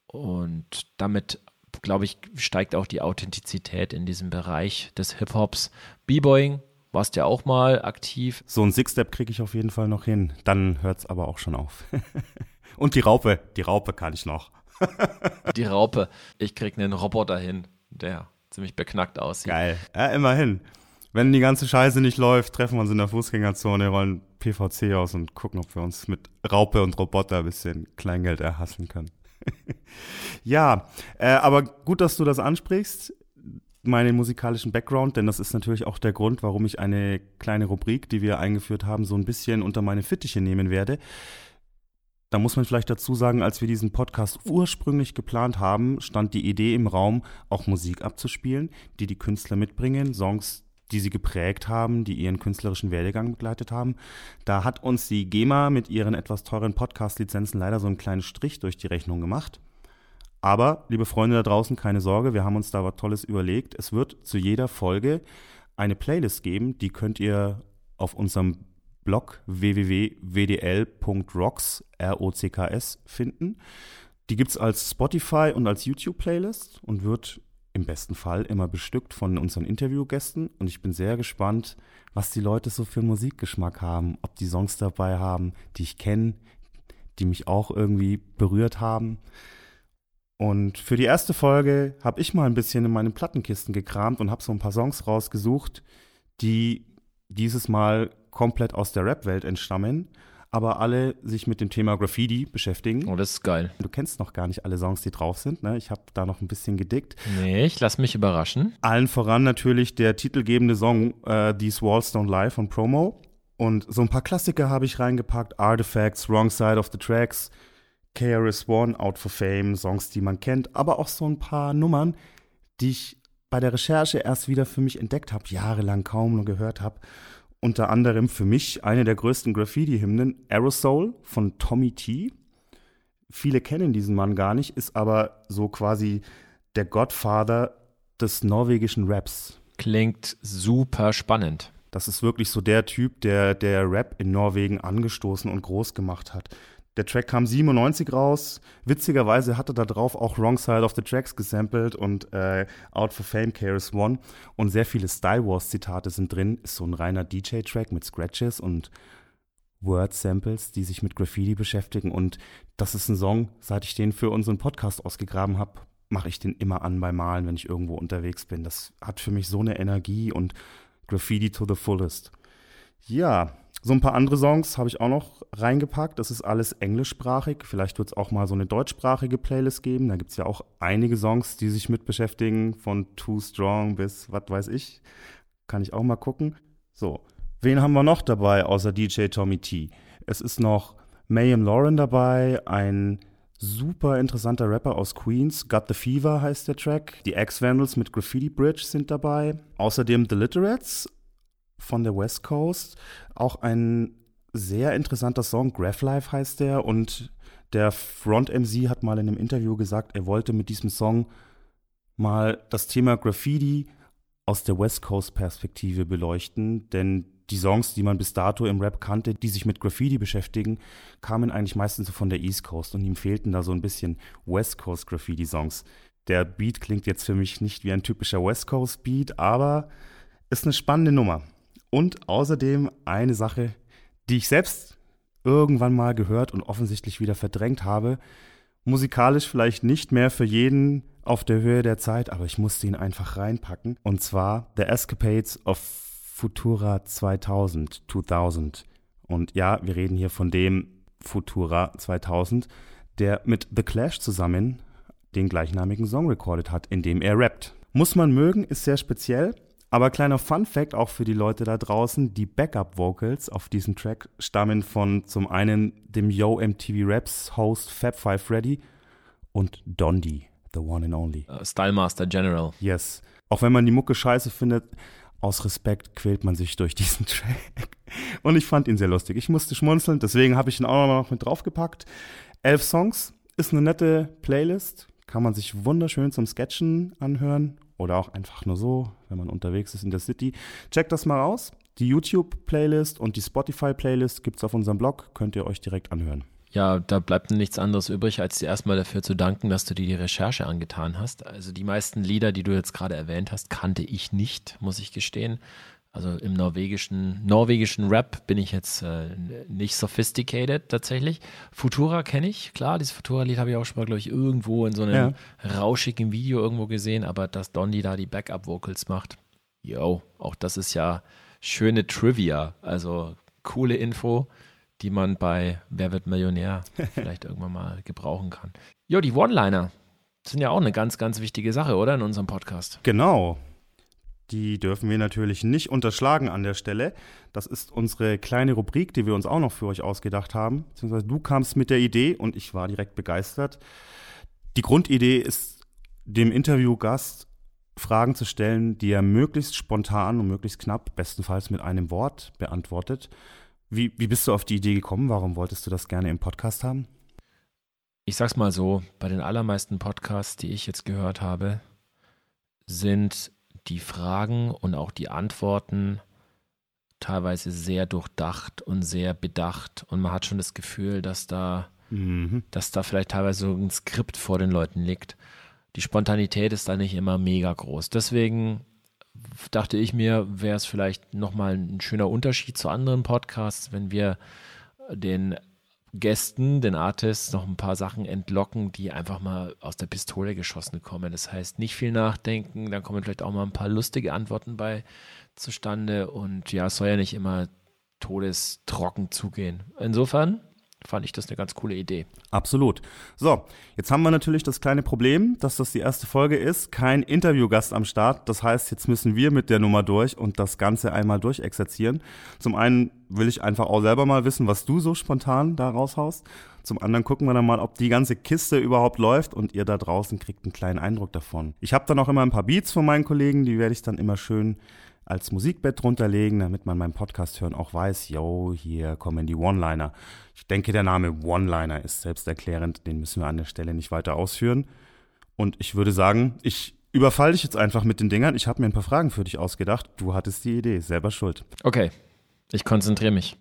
Und damit glaube ich, steigt auch die Authentizität in diesem Bereich des Hip-Hops. B-Boying warst ja auch mal aktiv. So ein Six-Step kriege ich auf jeden Fall noch hin. Dann hört es aber auch schon auf. Und die Raupe, die Raupe kann ich noch. die Raupe. Ich kriege einen Roboter hin, der ziemlich beknackt aussieht. Geil. Ja, immerhin. Wenn die ganze Scheiße nicht läuft, treffen wir uns in der Fußgängerzone, rollen PVC aus und gucken, ob wir uns mit Raupe und Roboter ein bisschen Kleingeld erhassen können. ja, äh, aber gut, dass du das ansprichst meinen musikalischen Background, denn das ist natürlich auch der Grund, warum ich eine kleine Rubrik, die wir eingeführt haben, so ein bisschen unter meine Fittiche nehmen werde. Da muss man vielleicht dazu sagen, als wir diesen Podcast ursprünglich geplant haben, stand die Idee im Raum, auch Musik abzuspielen, die die Künstler mitbringen, Songs, die sie geprägt haben, die ihren künstlerischen Werdegang begleitet haben. Da hat uns die GEMA mit ihren etwas teuren Podcast-Lizenzen leider so einen kleinen Strich durch die Rechnung gemacht. Aber, liebe Freunde da draußen, keine Sorge, wir haben uns da was Tolles überlegt. Es wird zu jeder Folge eine Playlist geben, die könnt ihr auf unserem Blog www.wdl.rocks R-O-C-K-S finden. Die gibt es als Spotify und als YouTube-Playlist und wird im besten Fall immer bestückt von unseren Interviewgästen und ich bin sehr gespannt, was die Leute so für Musikgeschmack haben, ob die Songs dabei haben, die ich kenne, die mich auch irgendwie berührt haben. Und für die erste Folge habe ich mal ein bisschen in meinen Plattenkisten gekramt und habe so ein paar Songs rausgesucht, die dieses Mal komplett aus der Rap-Welt entstammen, aber alle sich mit dem Thema Graffiti beschäftigen. Oh, das ist geil. Du kennst noch gar nicht alle Songs, die drauf sind. Ne? Ich habe da noch ein bisschen gedickt. Nee, ich lass mich überraschen. Allen voran natürlich der titelgebende Song äh, These Walls Don't Lie von Promo. Und so ein paar Klassiker habe ich reingepackt. Artifacts, Wrong Side of the Tracks, KRS-One, Out for Fame, Songs, die man kennt, aber auch so ein paar Nummern, die ich bei der Recherche erst wieder für mich entdeckt habe, jahrelang kaum nur gehört habe. Unter anderem für mich eine der größten Graffiti-Hymnen, Aerosol von Tommy T. Viele kennen diesen Mann gar nicht, ist aber so quasi der Godfather des norwegischen Raps. Klingt super spannend. Das ist wirklich so der Typ, der der Rap in Norwegen angestoßen und groß gemacht hat. Der Track kam 97 raus. Witzigerweise hatte da drauf auch Wrong Side of the Tracks gesampelt und äh, Out for Fame KRS One. Und sehr viele Style Wars Zitate sind drin. Ist so ein reiner DJ-Track mit Scratches und Word-Samples, die sich mit Graffiti beschäftigen. Und das ist ein Song, seit ich den für unseren Podcast ausgegraben habe, mache ich den immer an beim Malen, wenn ich irgendwo unterwegs bin. Das hat für mich so eine Energie und Graffiti to the fullest. Ja, so ein paar andere Songs habe ich auch noch reingepackt. Das ist alles englischsprachig. Vielleicht wird es auch mal so eine deutschsprachige Playlist geben. Da gibt es ja auch einige Songs, die sich mit beschäftigen, von Too Strong bis was weiß ich. Kann ich auch mal gucken. So, wen haben wir noch dabei außer DJ Tommy T? Es ist noch Mayhem Lauren dabei, ein super interessanter Rapper aus Queens. Got the Fever heißt der Track. Die X-Vandals mit Graffiti Bridge sind dabei. Außerdem The Literates, von der West Coast. Auch ein sehr interessanter Song, Graph Life heißt der. Und der Front MC hat mal in einem Interview gesagt, er wollte mit diesem Song mal das Thema Graffiti aus der West Coast Perspektive beleuchten, denn die Songs, die man bis dato im Rap kannte, die sich mit Graffiti beschäftigen, kamen eigentlich meistens so von der East Coast und ihm fehlten da so ein bisschen West Coast Graffiti Songs. Der Beat klingt jetzt für mich nicht wie ein typischer West Coast Beat, aber ist eine spannende Nummer. Und außerdem eine Sache, die ich selbst irgendwann mal gehört und offensichtlich wieder verdrängt habe. Musikalisch vielleicht nicht mehr für jeden auf der Höhe der Zeit, aber ich musste ihn einfach reinpacken. Und zwar The Escapades of Futura 2000, 2000. Und ja, wir reden hier von dem Futura 2000, der mit The Clash zusammen den gleichnamigen Song recorded hat, in dem er rappt. Muss man mögen, ist sehr speziell. Aber kleiner Fun Fact auch für die Leute da draußen, die Backup Vocals auf diesem Track stammen von zum einen dem Yo MTV Raps Host Fab Five Freddy und Dondi, the one and only. Uh, Stylemaster General. Yes. Auch wenn man die Mucke scheiße findet, aus Respekt quält man sich durch diesen Track. Und ich fand ihn sehr lustig. Ich musste schmunzeln, deswegen habe ich ihn auch noch mit draufgepackt. Elf Songs ist eine nette Playlist. Kann man sich wunderschön zum Sketchen anhören oder auch einfach nur so, wenn man unterwegs ist in der City. Checkt das mal aus. Die YouTube-Playlist und die Spotify-Playlist gibt es auf unserem Blog, könnt ihr euch direkt anhören. Ja, da bleibt nichts anderes übrig, als dir erstmal dafür zu danken, dass du dir die Recherche angetan hast. Also die meisten Lieder, die du jetzt gerade erwähnt hast, kannte ich nicht, muss ich gestehen. Also im norwegischen, norwegischen Rap bin ich jetzt äh, nicht sophisticated tatsächlich. Futura kenne ich, klar, dieses Futura-Lied habe ich auch schon mal, glaube ich, irgendwo in so einem ja. rauschigen Video irgendwo gesehen, aber dass Dondi da die Backup-Vocals macht, yo, auch das ist ja schöne Trivia, also coole Info, die man bei Wer wird Millionär vielleicht irgendwann mal gebrauchen kann. Jo, die One-Liner sind ja auch eine ganz, ganz wichtige Sache, oder, in unserem Podcast? Genau. Die dürfen wir natürlich nicht unterschlagen an der Stelle. Das ist unsere kleine Rubrik, die wir uns auch noch für euch ausgedacht haben. Beziehungsweise du kamst mit der Idee und ich war direkt begeistert. Die Grundidee ist, dem Interviewgast Fragen zu stellen, die er möglichst spontan und möglichst knapp, bestenfalls mit einem Wort beantwortet. Wie, wie bist du auf die Idee gekommen? Warum wolltest du das gerne im Podcast haben? Ich sag's mal so: Bei den allermeisten Podcasts, die ich jetzt gehört habe, sind die Fragen und auch die Antworten teilweise sehr durchdacht und sehr bedacht und man hat schon das Gefühl, dass da, mhm. dass da vielleicht teilweise so ein Skript vor den Leuten liegt. die Spontanität ist da nicht immer mega groß. Deswegen dachte ich mir, wäre es vielleicht nochmal ein schöner Unterschied zu anderen Podcasts, wenn wir den Gästen, den Artists noch ein paar Sachen entlocken, die einfach mal aus der Pistole geschossen kommen. Das heißt, nicht viel nachdenken, dann kommen vielleicht auch mal ein paar lustige Antworten bei zustande und ja, es soll ja nicht immer todestrocken zugehen. Insofern fand ich das eine ganz coole Idee. Absolut. So, jetzt haben wir natürlich das kleine Problem, dass das die erste Folge ist, kein Interviewgast am Start. Das heißt, jetzt müssen wir mit der Nummer durch und das Ganze einmal durchexerzieren. Zum einen will ich einfach auch selber mal wissen, was du so spontan da raushaust. Zum anderen gucken wir dann mal, ob die ganze Kiste überhaupt läuft und ihr da draußen kriegt einen kleinen Eindruck davon. Ich habe dann auch immer ein paar Beats von meinen Kollegen, die werde ich dann immer schön als Musikbett drunter legen, damit man meinen Podcast hören auch weiß, yo, hier kommen die One-Liner. Ich denke, der Name One-Liner ist selbsterklärend, den müssen wir an der Stelle nicht weiter ausführen. Und ich würde sagen, ich überfall dich jetzt einfach mit den Dingern. Ich habe mir ein paar Fragen für dich ausgedacht. Du hattest die Idee, selber schuld. Okay, ich konzentriere mich.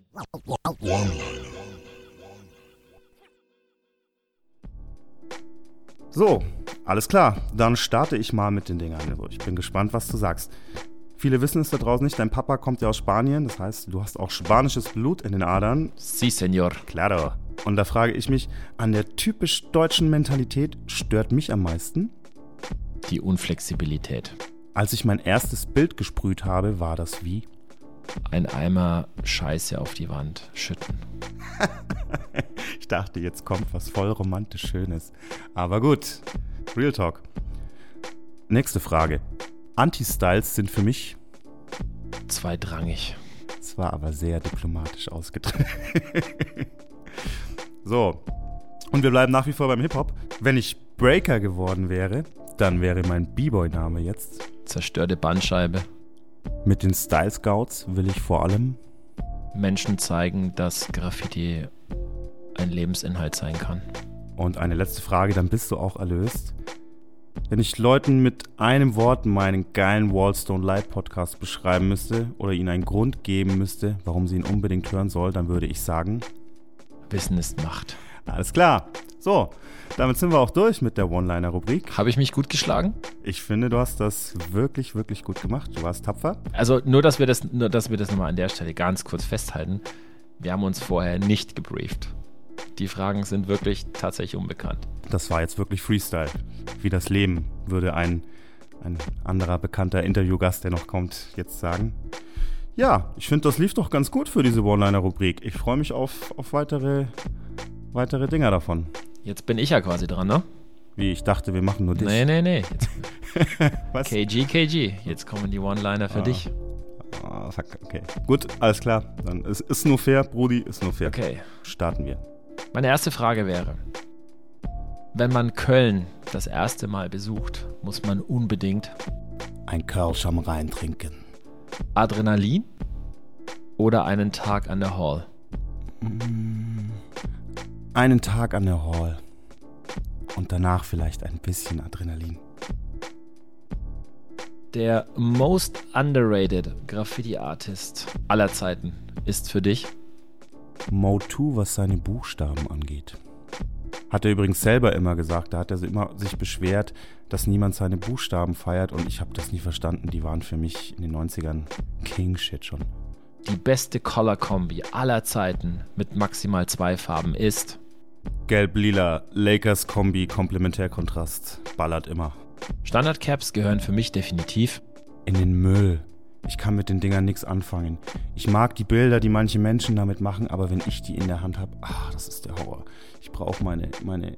So, alles klar. Dann starte ich mal mit den Dingern. Also ich bin gespannt, was du sagst. Viele wissen es da draußen nicht. Dein Papa kommt ja aus Spanien. Das heißt, du hast auch spanisches Blut in den Adern. Sí, señor. Claro. Und da frage ich mich, an der typisch deutschen Mentalität stört mich am meisten? Die Unflexibilität. Als ich mein erstes Bild gesprüht habe, war das wie? Ein Eimer Scheiße auf die Wand schütten. ich dachte, jetzt kommt was voll romantisch Schönes. Aber gut, Real Talk. Nächste Frage. Anti-Styles sind für mich zweitrangig. Es war aber sehr diplomatisch ausgedrückt. so, und wir bleiben nach wie vor beim Hip-Hop. Wenn ich Breaker geworden wäre, dann wäre mein B-Boy-Name jetzt Zerstörte Bandscheibe. Mit den Style Scouts will ich vor allem Menschen zeigen, dass Graffiti ein Lebensinhalt sein kann. Und eine letzte Frage, dann bist du auch erlöst. Wenn ich Leuten mit einem Wort meinen geilen Wallstone Live Podcast beschreiben müsste oder ihnen einen Grund geben müsste, warum sie ihn unbedingt hören soll, dann würde ich sagen: Wissen ist Macht. Alles klar. So, damit sind wir auch durch mit der One-Liner-Rubrik. Habe ich mich gut geschlagen? Ich finde, du hast das wirklich, wirklich gut gemacht. Du warst tapfer. Also nur, dass wir das, nur, dass wir das nochmal an der Stelle ganz kurz festhalten. Wir haben uns vorher nicht gebrieft. Die Fragen sind wirklich tatsächlich unbekannt. Das war jetzt wirklich Freestyle. Wie das Leben, würde ein, ein anderer bekannter Interviewgast, der noch kommt, jetzt sagen. Ja, ich finde, das lief doch ganz gut für diese One-Liner-Rubrik. Ich freue mich auf, auf weitere, weitere Dinger davon. Jetzt bin ich ja quasi dran, ne? Wie, ich dachte, wir machen nur dich. Nee, nee, nee. Was? KG, KG. Jetzt kommen die One-Liner für ah. dich. Ah, okay. Gut, alles klar. Dann es ist nur fair, Brudi, ist nur fair. Okay. Starten wir. Meine erste Frage wäre, wenn man Köln das erste Mal besucht, muss man unbedingt ein Kölsch am Rhein trinken. Adrenalin oder einen Tag an der Hall? Mm, einen Tag an der Hall und danach vielleicht ein bisschen Adrenalin. Der most underrated Graffiti-Artist aller Zeiten ist für dich Mo2, was seine Buchstaben angeht. Hat er übrigens selber immer gesagt. Da hat er immer sich beschwert, dass niemand seine Buchstaben feiert und ich habe das nie verstanden. Die waren für mich in den 90ern King-Shit schon. Die beste Color-Kombi aller Zeiten mit maximal zwei Farben ist Gelb-Lila, Lakers-Kombi, Komplementärkontrast. Ballert immer. Standard-Caps gehören für mich definitiv in den Müll. Ich kann mit den Dingern nichts anfangen. Ich mag die Bilder, die manche Menschen damit machen, aber wenn ich die in der Hand habe, ach, das ist der Horror. Ich brauche meine, meine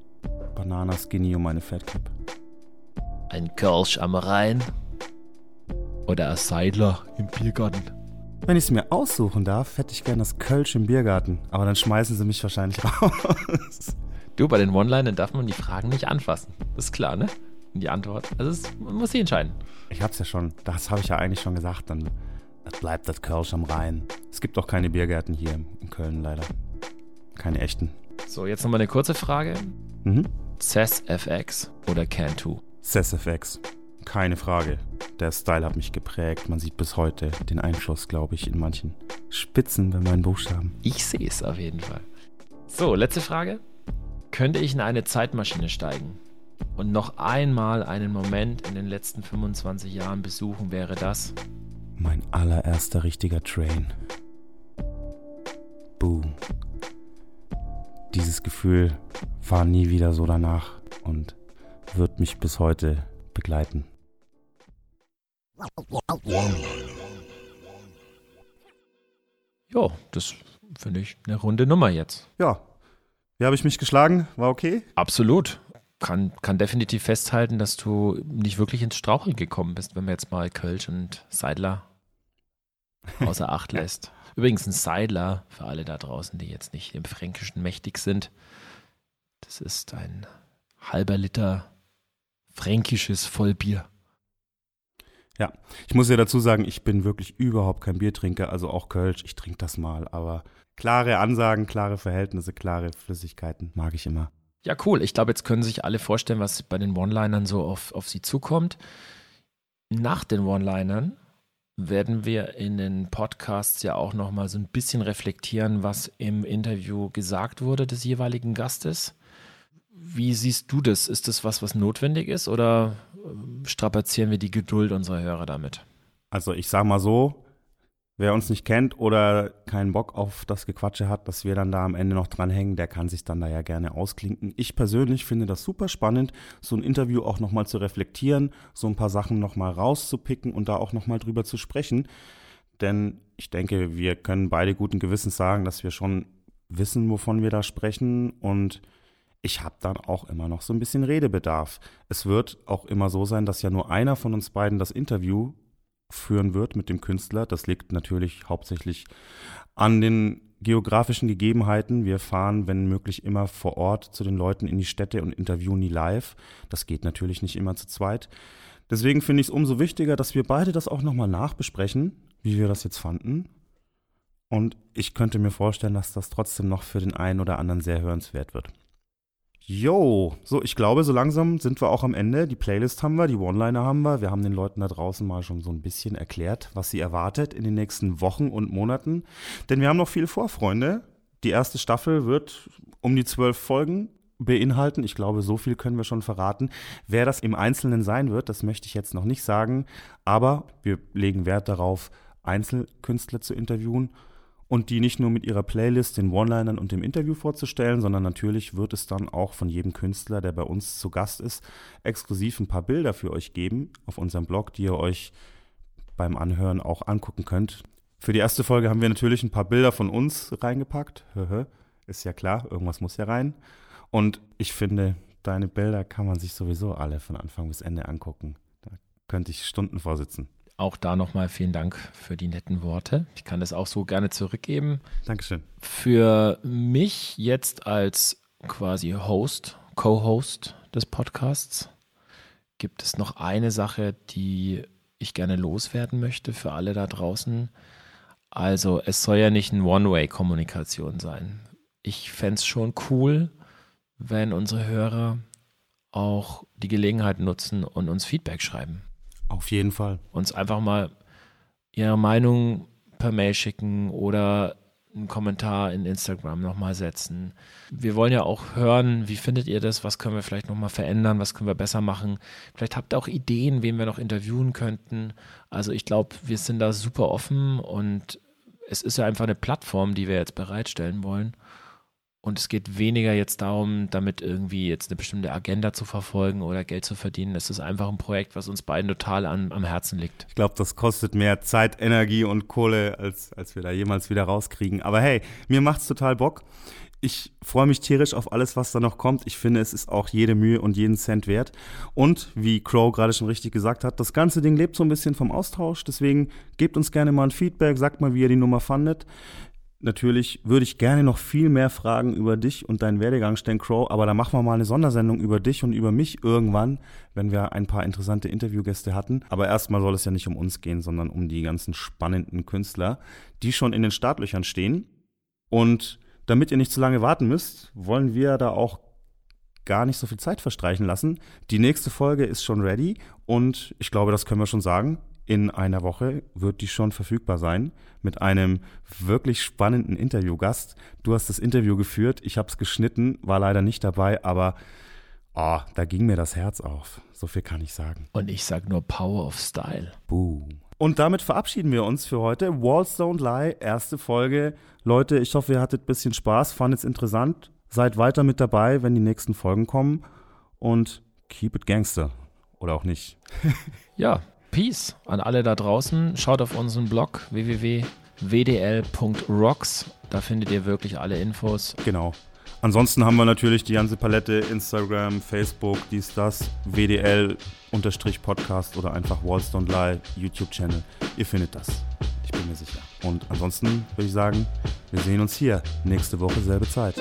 Banana Skinny und meine Fat Cap. Ein Kölsch am Rhein oder ein Seidler im Biergarten. Wenn ich es mir aussuchen darf, hätte ich gern das Kölsch im Biergarten. Aber dann schmeißen sie mich wahrscheinlich raus. Du, bei den One-Linern darf man die Fragen nicht anfassen. Das ist klar, ne? Die Antwort. Also es, man muss sie entscheiden. Ich hab's ja schon, das habe ich ja eigentlich schon gesagt, dann bleibt das Kölsch am Rhein. Es gibt auch keine Biergärten hier in Köln leider. Keine echten. So, jetzt nochmal eine kurze Frage. Mhm. CES oder Cantu? CES Keine Frage. Der Style hat mich geprägt. Man sieht bis heute den Einfluss, glaube ich, in manchen Spitzen bei meinen Buchstaben. Ich sehe es auf jeden Fall. So, letzte Frage. Könnte ich in eine Zeitmaschine steigen und noch einmal einen Moment in den letzten 25 Jahren besuchen, wäre das mein allererster richtiger Train. Boom. Dieses Gefühl war nie wieder so danach und wird mich bis heute begleiten. Ja, das finde ich eine runde Nummer jetzt. Ja. Wie habe ich mich geschlagen? War okay? Absolut. Kann, kann definitiv festhalten, dass du nicht wirklich ins Straucheln gekommen bist, wenn man jetzt mal Kölsch und Seidler außer Acht lässt. Übrigens ein Seidler, für alle da draußen, die jetzt nicht im Fränkischen mächtig sind, das ist ein halber Liter fränkisches Vollbier. Ja, ich muss ja dazu sagen, ich bin wirklich überhaupt kein Biertrinker, also auch Kölsch, ich trinke das mal, aber klare Ansagen, klare Verhältnisse, klare Flüssigkeiten mag ich immer. Ja, cool. Ich glaube, jetzt können sich alle vorstellen, was bei den One-Linern so auf, auf sie zukommt. Nach den One-Linern werden wir in den Podcasts ja auch nochmal so ein bisschen reflektieren, was im Interview gesagt wurde des jeweiligen Gastes. Wie siehst du das? Ist das was, was notwendig ist oder ähm, strapazieren wir die Geduld unserer Hörer damit? Also ich sage mal so, wer uns nicht kennt oder keinen Bock auf das Gequatsche hat, dass wir dann da am Ende noch dranhängen, der kann sich dann da ja gerne ausklinken. Ich persönlich finde das super spannend, so ein Interview auch nochmal zu reflektieren, so ein paar Sachen nochmal rauszupicken und da auch nochmal drüber zu sprechen. Denn ich denke, wir können beide guten Gewissens sagen, dass wir schon wissen, wovon wir da sprechen und ich habe dann auch immer noch so ein bisschen Redebedarf. Es wird auch immer so sein, dass ja nur einer von uns beiden das Interview führen wird mit dem Künstler. Das liegt natürlich hauptsächlich an den geografischen Gegebenheiten. Wir fahren, wenn möglich, immer vor Ort zu den Leuten in die Städte und interviewen die live. Das geht natürlich nicht immer zu zweit. Deswegen finde ich es umso wichtiger, dass wir beide das auch nochmal nachbesprechen, wie wir das jetzt fanden. Und ich könnte mir vorstellen, dass das trotzdem noch für den einen oder anderen sehr hörenswert wird. Jo, so ich glaube, so langsam sind wir auch am Ende. Die Playlist haben wir, die One-Liner haben wir. Wir haben den Leuten da draußen mal schon so ein bisschen erklärt, was sie erwartet in den nächsten Wochen und Monaten. Denn wir haben noch viel vor, Freunde. Die erste Staffel wird um die zwölf Folgen beinhalten. Ich glaube, so viel können wir schon verraten. Wer das im Einzelnen sein wird, das möchte ich jetzt noch nicht sagen. Aber wir legen Wert darauf, Einzelkünstler zu interviewen und die nicht nur mit ihrer Playlist, den One-Linern und dem Interview vorzustellen, sondern natürlich wird es dann auch von jedem Künstler, der bei uns zu Gast ist, exklusiv ein paar Bilder für euch geben auf unserem Blog, die ihr euch beim Anhören auch angucken könnt. Für die erste Folge haben wir natürlich ein paar Bilder von uns reingepackt. Ist ja klar, irgendwas muss ja rein. Und ich finde, deine Bilder kann man sich sowieso alle von Anfang bis Ende angucken. Da könnte ich Stunden vorsitzen. Auch da nochmal vielen Dank für die netten Worte. Ich kann das auch so gerne zurückgeben. Dankeschön. Für mich jetzt als quasi Host, Co-Host des Podcasts gibt es noch eine Sache, die ich gerne loswerden möchte für alle da draußen. Also es soll ja nicht ein One-Way-Kommunikation sein. Ich fände es schon cool, wenn unsere Hörer auch die Gelegenheit nutzen und uns Feedback schreiben. Auf jeden Fall. Uns einfach mal ihre Meinung per Mail schicken oder einen Kommentar in Instagram nochmal setzen. Wir wollen ja auch hören, wie findet ihr das? Was können wir vielleicht nochmal verändern? Was können wir besser machen? Vielleicht habt ihr auch Ideen, wen wir noch interviewen könnten. Also ich glaube, wir sind da super offen und es ist ja einfach eine Plattform, die wir jetzt bereitstellen wollen. Und es geht weniger jetzt darum, damit irgendwie jetzt eine bestimmte Agenda zu verfolgen oder Geld zu verdienen. Es ist einfach ein Projekt, was uns beiden total an, am Herzen liegt. Ich glaube, das kostet mehr Zeit, Energie und Kohle, als, als wir da jemals wieder rauskriegen. Aber hey, mir macht es total Bock. Ich freue mich tierisch auf alles, was da noch kommt. Ich finde, es ist auch jede Mühe und jeden Cent wert. Und wie Crow gerade schon richtig gesagt hat, das ganze Ding lebt so ein bisschen vom Austausch. Deswegen gebt uns gerne mal ein Feedback, sagt mal, wie ihr die Nummer fandet natürlich würde ich gerne noch viel mehr Fragen über dich und deinen Werdegang stellen, Crow, aber da machen wir mal eine Sondersendung über dich und über mich irgendwann, wenn wir ein paar interessante Interviewgäste hatten. Aber erstmal soll es ja nicht um uns gehen, sondern um die ganzen spannenden Künstler, die schon in den Startlöchern stehen. Und damit ihr nicht zu lange warten müsst, wollen wir da auch gar nicht so viel Zeit verstreichen lassen. Die nächste Folge ist schon ready und ich glaube, das können wir schon sagen in einer Woche wird die schon verfügbar sein mit einem wirklich spannenden Interviewgast. Du hast das Interview geführt, ich habe es geschnitten, war leider nicht dabei, aber Oh, da ging mir das Herz auf. So viel kann ich sagen. Und ich sag nur Power of Style. Boom. Und damit verabschieden wir uns für heute. Walls Don't Lie, erste Folge. Leute, ich hoffe, ihr hattet ein bisschen Spaß, fandet es interessant. Seid weiter mit dabei, wenn die nächsten Folgen kommen. Und keep it gangster. Oder auch nicht. ja, Peace an alle da draußen. Schaut auf unseren Blog www.wdl.rocks. Da findet ihr wirklich alle Infos. Genau. Ansonsten haben wir natürlich die ganze Palette, Instagram, Facebook, dies, das, WDL-Podcast oder einfach Walls Don't Lie, YouTube-Channel. Ihr findet das. Ich bin mir sicher. Und ansonsten würde ich sagen, wir sehen uns hier nächste Woche, selbe Zeit.